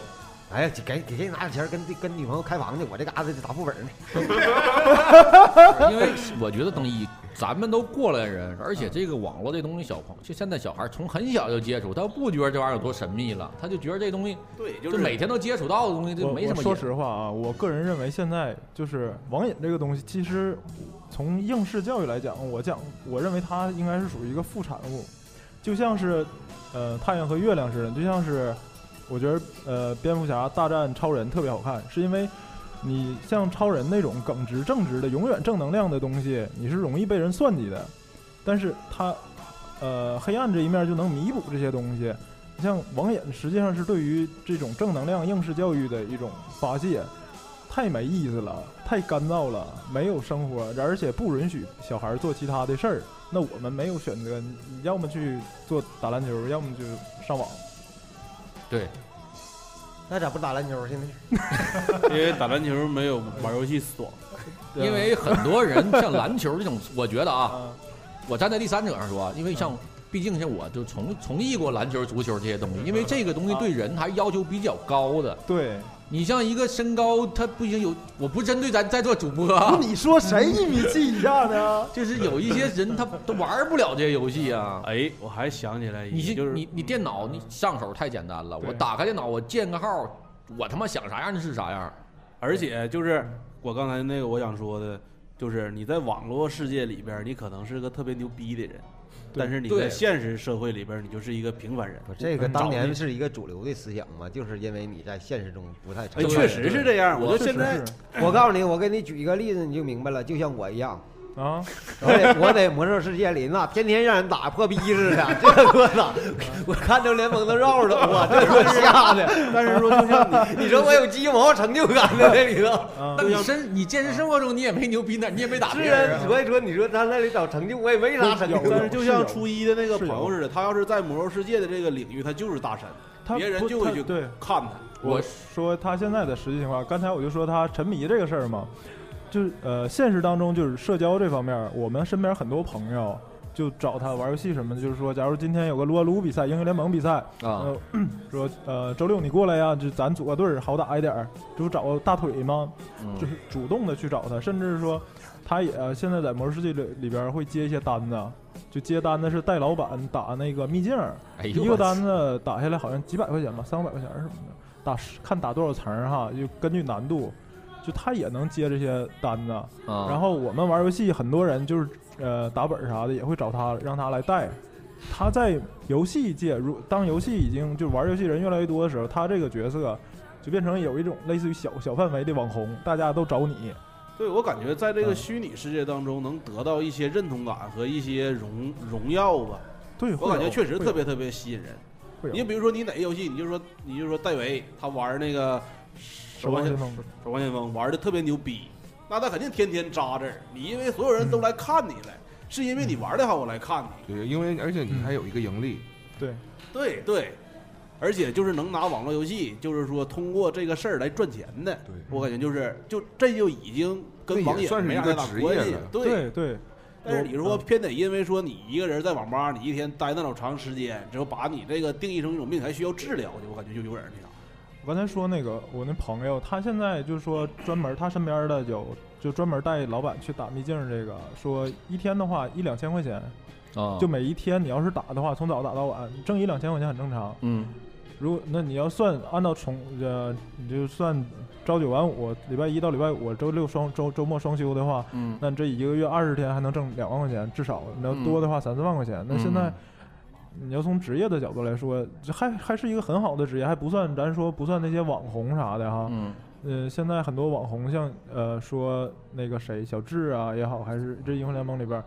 哎呀，给给谁拿点钱跟跟女朋友开房去，我这嘎达打副本呢。因为我觉得等一咱们都过来人，而且这个网络这东西，小朋就现在小孩从很小就接触，他不觉得这玩意儿有多神秘了，他就觉得这东西对，就就是每天都接触到的东西，就没什么说。实话啊，我个人认为现在就是网瘾这个东西，其实从应试教育来讲，我讲我认为它应该是属于一个副产物，就像是呃太阳和月亮似的，就像是我觉得呃蝙蝠侠大战超人特别好看，是因为你像超人那种耿直正直的、永远正能量的东西，你是容易被人算计的，但是它呃黑暗这一面就能弥补这些东西。像网瘾实际上是对于这种正能量应试教育的一种发泄，太没意思了，太干燥了，没有生活，而且不允许小孩做其他的事儿。那我们没有选择，要么去做打篮球，要么就上网。对，那咋不打篮球？现 在因为打篮球没有玩游戏爽。因为很多人像篮球这种，我觉得啊，啊，我站在第三者上说，因为像，毕竟像我就从从艺过篮球、足球这些东西，因为这个东西对人还是要求比较高的。对，你像一个身高，他不行有，我不针对咱在座主播啊，，你说谁一米七以下的？就是有一些人他都玩不了这些游戏啊。哎，我还想起来一个，你就是你你电脑你上手太简单了，我打开电脑我建个号，我他妈想啥样就是啥样。而且就是我刚才那个我想说的，就是你在网络世界里边，你可能是个特别牛逼的人，但是你在现实社会里边，你就是一个平凡人。不这个嗯当年是一个主流的思想嘛，就是因为你在现实中不太成哎，确实是这样。我就现在我告诉你，我给你举一个例子，你就明白了。就像我一样，啊，我在我在魔兽世界里那天天让人打破逼似的，这给我打，我看着联盟都绕着我，这给我吓的。但是说就像你，你说我有鸡毛成就感在这里头。啊那你身你现实生活中你也没牛逼哪，你也没打是别人啊，所以说你说他那里找成就，我也没啥成就。但是就像初一的那个朋友似的，他要是在魔兽世界的这个领域，他就是大神，别人就会去对。看他。我说他现在的实际情况，刚才我就说他沉迷这个事儿嘛，就是呃，现实当中就是社交这方面，我们身边很多朋友就找他玩游戏什么的，就是说，假如今天有个撸啊撸比赛、英雄联盟比赛，啊。呃，说呃周六你过来呀，就咱组个队儿，好打一点儿，就找大腿嘛，嗯。就是主动的去找他，甚至是说他也呃现在在魔兽世界里里边会接一些单子，就接单子是带老板打那个秘境，哎一个单子打下来好像几百块钱吧，三五百块钱什么的，打看打多少层儿哈，就根据难度，就他也能接这些单子。啊然后我们玩游戏，很多人就是呃打本啥的也会找他，让他来带。他在游戏界，如当游戏已经就玩游戏人越来越多的时候，他这个角色就变成有一种类似于小小范围的网红，大家都找你。对我感觉在这个嗯虚拟世界当中，能得到一些认同感和一些荣荣耀吧。对，我感觉确实特别别特别吸引人。你比如说你哪个游戏，你就说你就说戴维他玩那个守望先锋。守望先锋玩的特别牛逼，那他肯定天天扎这儿。你因为所有人都来看你了，是因为你玩的好，我来看你。对，因为而且你还有一个盈利，对，对对，而且就是能拿网络游戏，就是说通过这个事儿来赚钱的。对我感觉就是就这就已经跟网瘾没啥太大关系了对。对对，但是你说偏得因为说你一个人在网吧，你一天待那么长时间，之后把你这个定义成一种病，还需要治疗的，我感觉就有点那啥。我刚才说那个我那朋友，他现在就是说专门他身边的有就专门带老板去打秘境这个，说一天的话一两千块钱，啊就每一天你要是打的话，从早打到晚，挣一两千块钱很正常。嗯如果那你要算按照从呃，你就算朝九晚五，礼拜一到礼拜五，周六双周周末双休的话，嗯那这一个月二十天还能挣两万块钱，至少你要多的话三四万块钱。那现在你要从职业的角度来说，这还还是一个很好的职业，还不算咱说不算那些网红啥的哈。嗯呃，现在很多网红像呃说那个谁小智啊也好，还是这英雄联盟里边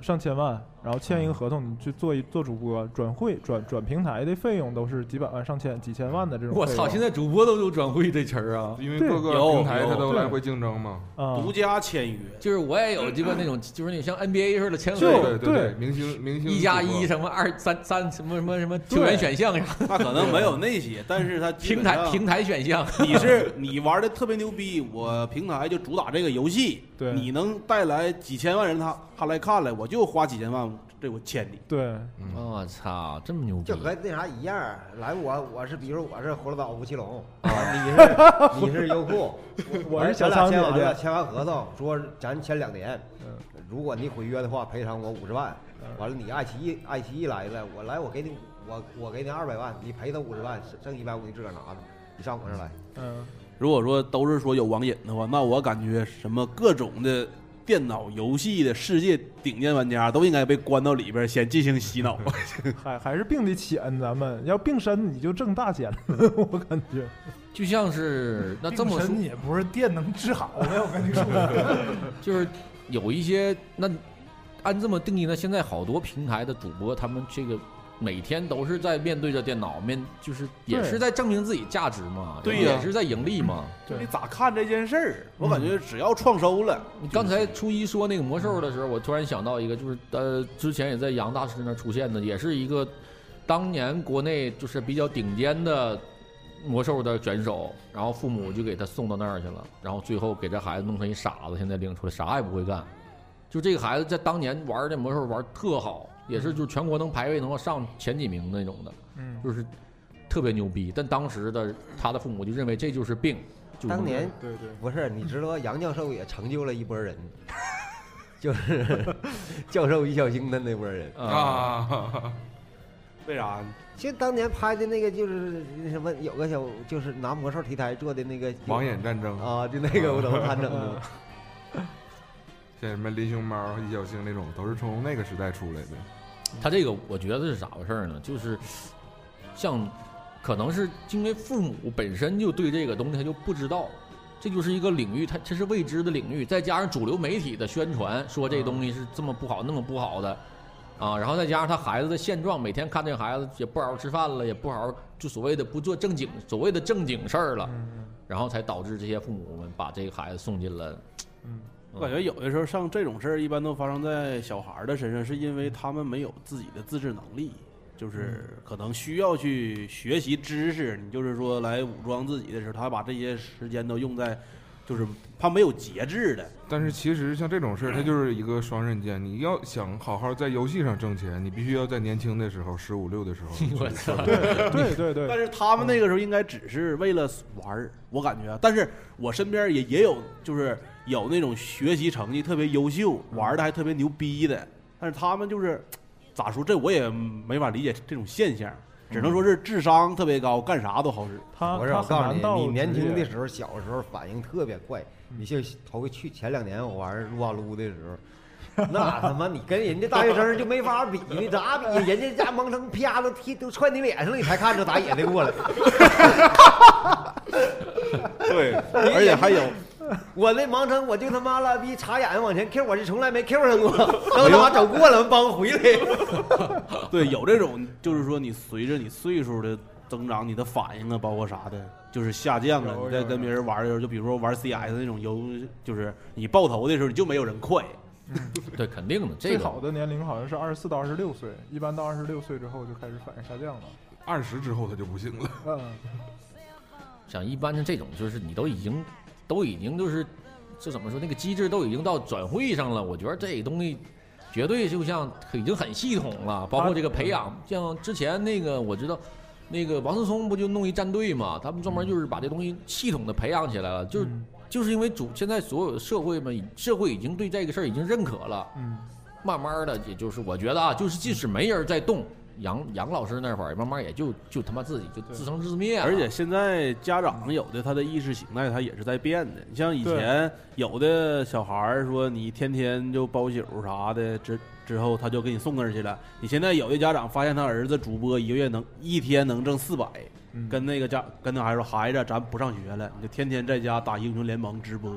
上千万，然后签一个合同，你去做一做主播，转会转转平台的费用都是几百万、上千几千万的这种。我操！现在主播都有转会这词儿啊，因为各个平台它都来回竞争嘛。啊，独家签约，就是我也有这个那种，就是你像 NBA 似的签就合对对对，明星明星一加一什么二三三什么什么什么球员选项啥，那可能没有那些，但是他平台平台选项，你是你玩的特别牛逼，我平台就主打这个游戏，对。你能带来几千万人他他来看来，我就花几千万，这我签你。对我操，这么牛逼就！和那啥一样儿，来我我是比如我是葫芦岛吴奇隆，啊你是你是优酷，我是小咱俩仓姐姐签完了，签完合同，说咱签两年嗯，如果你毁约的话，赔偿我五十万。嗯完了，你爱奇艺爱奇艺来了，我来我给你我我给你二百万，你赔他五十万，剩一百五你自个儿拿着，你上我这儿来。嗯，如果说都是说有网瘾的话，那我感觉什么各种的电脑游戏的世界顶尖玩家都应该被关到里边，先进行洗脑。还还是病得浅，咱们要病深你就挣大钱了，我感觉。就像是那这么说，也不是电能治好的，我跟你说。就是有一些那按这么定义那，现在好多平台的主播，他们这个每天都是在面对着电脑，面就是也是在证明自己价值嘛，对呀也是在盈利嘛。就你咋看这件事儿？我感觉只要创收了，你刚才初一说那个魔兽的时候，我突然想到一个，就是呃，之前也在杨大师那出现的，也是一个当年国内就是比较顶尖的魔兽的选手，然后父母就给他送到那儿去了，然后最后给这孩子弄成一傻子，现在领出来啥也不会干。就这个孩子在当年玩这魔兽玩特好，也是就是全国能排位能够上前几名那种的，嗯，就是特别牛逼，但当时的他的父母就认为这就是病。就当年对对，不是，你知道杨教授也成就了一波人，就是教授易小星的那波人。啊，啊，为啥？就当年拍的那个，就是那什么，有个小，就是拿魔兽题材做的那个网眼战争，啊，就那个我都是他整的。像什么林熊猫、易小星那种，都是从那个时代出来的。他这个我觉得是咋回事儿呢？就是像可能是因为父母本身就对这个东西他就不知道，这就是一个领域，它这是未知的领域，再加上主流媒体的宣传说这东西是这么不好那么不好的，啊，然后再加上他孩子的现状，每天看这孩子也不好好吃饭了，也不好好就所谓的不做正经所谓的正经事儿了，嗯然后才导致这些父母们把这个孩子送进了。嗯我感觉有的时候像这种事儿，一般都发生在小孩儿的身上，是因为他们没有自己的自制能力，就是可能需要去学习知识。你就是说来武装自己的时候，他把这些时间都用在，就是他没有节制的。但是其实像这种事儿，它就是一个双刃剑。你要想好好在游戏上挣钱，你必须要在年轻的时候，十五六的时候 去我操赚对对对对，但是他们那个时候应该只是为了玩儿，我感觉啊。但是我身边也也有，就是有那种学习成绩特别优秀，玩的还特别牛逼的，但是他们就是咋说，这我也没法理解这种现象，只能说是智商特别高，干啥都好使。他我告诉你，你年轻的时候，小时候反应特别快。你像头个去前两年我玩撸啊撸的时候，那他妈你跟人家大学生就没法比呢，咋比？人家家蒙成啪都踢都踹你脸上了，你才看着打野的过来。对，而且还有 我那盲城我就他妈了逼插眼往前 Q，我是从来没 Q 上过，等他妈走过了，帮我回来。对有这种，就是说你随着你岁数的增长，你的反应啊，包括啥的，就是下降了。你在跟别人玩的时候，就比如说玩 CS 那种游，就是你爆头的时候，你就没有人快。对，肯定的，这个最好的年龄好像是二十四到二十六岁，一般到二十六岁之后就开始反应下降了。二十之后他就不行了。嗯，像一般的这种，就是你都已经都已经就是这怎么说，那个机制都已经到转会上了。我觉得这个东西绝对就像已经很系统了，包括这个培养，像之前那个我知道。那个王思聪不就弄一战队嘛？他们专门就是把这东西系统的培养起来了，就是嗯就是因为主现在所有的社会嘛，社会已经对这个事儿已经认可了，嗯，慢慢的，也就是我觉得啊，就是即使没人在动，杨杨老师那会儿慢慢也就就他妈自己就自生自灭了。而且现在家长有的他的意识形态他也是在变的。你像以前有的小孩儿说你天天就包宿啥的，之之后他就给你送那儿去了。你现在有的家长发现他儿子主播一个月能一天能挣四百，嗯跟那个家跟那孩子说孩子咱不上学了，你就天天在家打英雄联盟直播。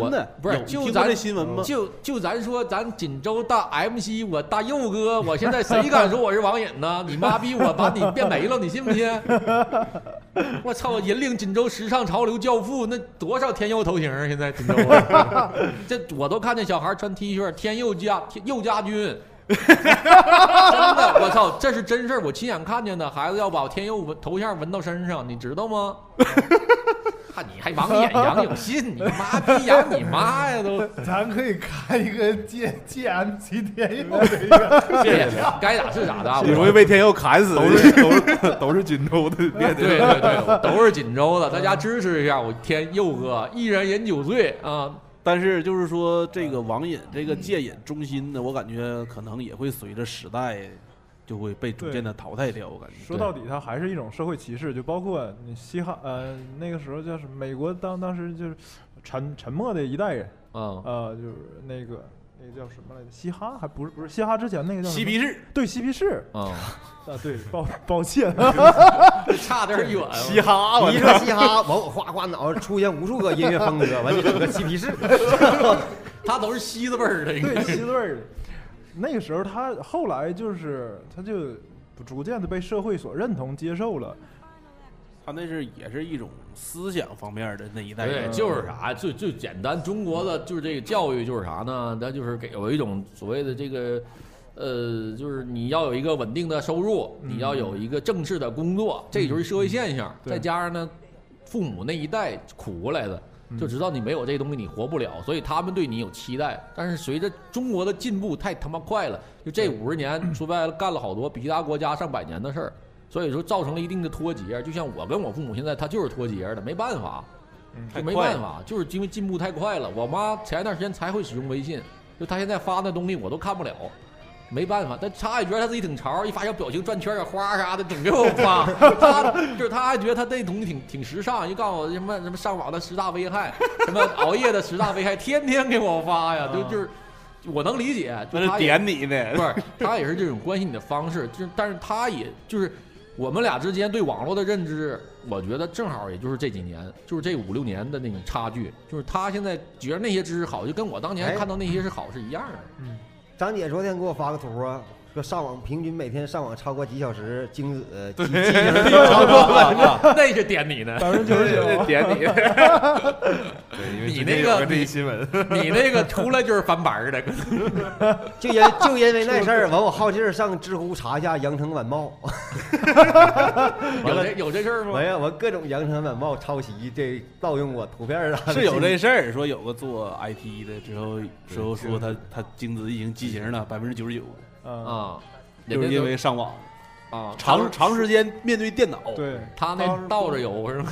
真的不是就咱这新闻吗？就就咱说，咱锦州大 MC，我大佑哥，我现在谁敢说我是网瘾呢？你妈逼我把你变没了，你信不信？我操！引领锦州时尚潮流教父，那多少天佑头型啊？现在锦州啊，这我都看见小孩穿 T 恤，天佑家天佑家军。真的，我操，这是真事儿，我亲眼看见的。孩子要把天佑纹头像纹到身上，你知道吗？看你还网眼杨永信，你妈逼养你妈呀都！咱可以开一个 G G M C 天佑的一个，别该咋是咋的啊！你 我会被天佑砍死都是都是都是锦州的练对。对对，都是锦州的，大家支持一下我天佑哥，一人饮酒醉啊！但是就是说，这个网瘾、这个戒瘾中心呢，我感觉可能也会随着时代就会被逐渐的淘汰掉。我感觉说到底，它还是一种社会歧视，就包括你嘻哈，呃，那个时候叫什么？美国当当时就是沉沉默的一代人，啊，呃，就是那个那个叫什么来着？嘻哈还不是不是嘻哈之前那个叫嬉皮士、对嬉皮士啊，啊，对，抱抱歉，差点远。嘻哈，一说嘻哈，完我哗哗脑出现无数个音乐风格，完你整个嬉皮士。他都是西子味儿的，应对，该西子味儿的。那个时候他后来就是他就逐渐的被社会所认同接受了，他那是也是一种思想方面的那一代对，就是啥，最最简单，中国的就是这个教育就是啥呢？他就是给有一种所谓的这个，呃，就是你要有一个稳定的收入，嗯你要有一个正式的工作，这就是社会现象。对再加上呢，父母那一代苦过来的，嗯就知道你没有这东西你活不了，所以他们对你有期待。但是随着中国的进步太他妈快了，就这五十年说白了干了好多比其他国家上百年的事儿，所以说造成了一定的脱节。就像我跟我父母现在他就是脱节的，没办法，嗯就没办法，就是因为进步太快了。我妈前一段时间才会使用微信，就她现在发那东西我都看不了。没办法，但他也觉得他自己挺潮，一发小表情转圈儿啊花啥的，总给我发。他就是他还觉得他这东西挺挺时尚，一告诉我什么什么上网的十大危害，什么熬夜的十大危害，天天给我发呀，就就是我能理解，就那是点你呢。不是，他也是这种关心你的方式，就是但是他也就是我们俩之间对网络的认知，我觉得正好也就是这几年，就是这五六年的那种差距，就是他现在觉得那些知识好，就跟我当年哎看到那些是好是一样的。张姐昨天给我发个图啊，说上网平均每天上网超过几小时，精子呃机机能超过 那是点你呢，百分之九十九，点你，对，因为你那个这一新闻，你那个 出来就是翻版儿的，就因就因为那事儿，完我好劲儿上知乎查一下《羊城晚报》，有这有这事儿吗？完呀，我各种《羊城晚报》抄袭，这盗用我图片儿啊，是有这事儿，说有个做 IT 的之后之后说他他精子已经畸形了百分之九十九，嗯，啊，就是因为上网啊长长时间面对电脑，对，他那倒着游是吗？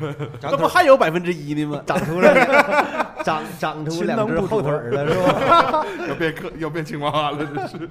这不还有百分之一呢吗？长出了 长长出两只后腿了，是吧？要变客要变青蛙了，这是。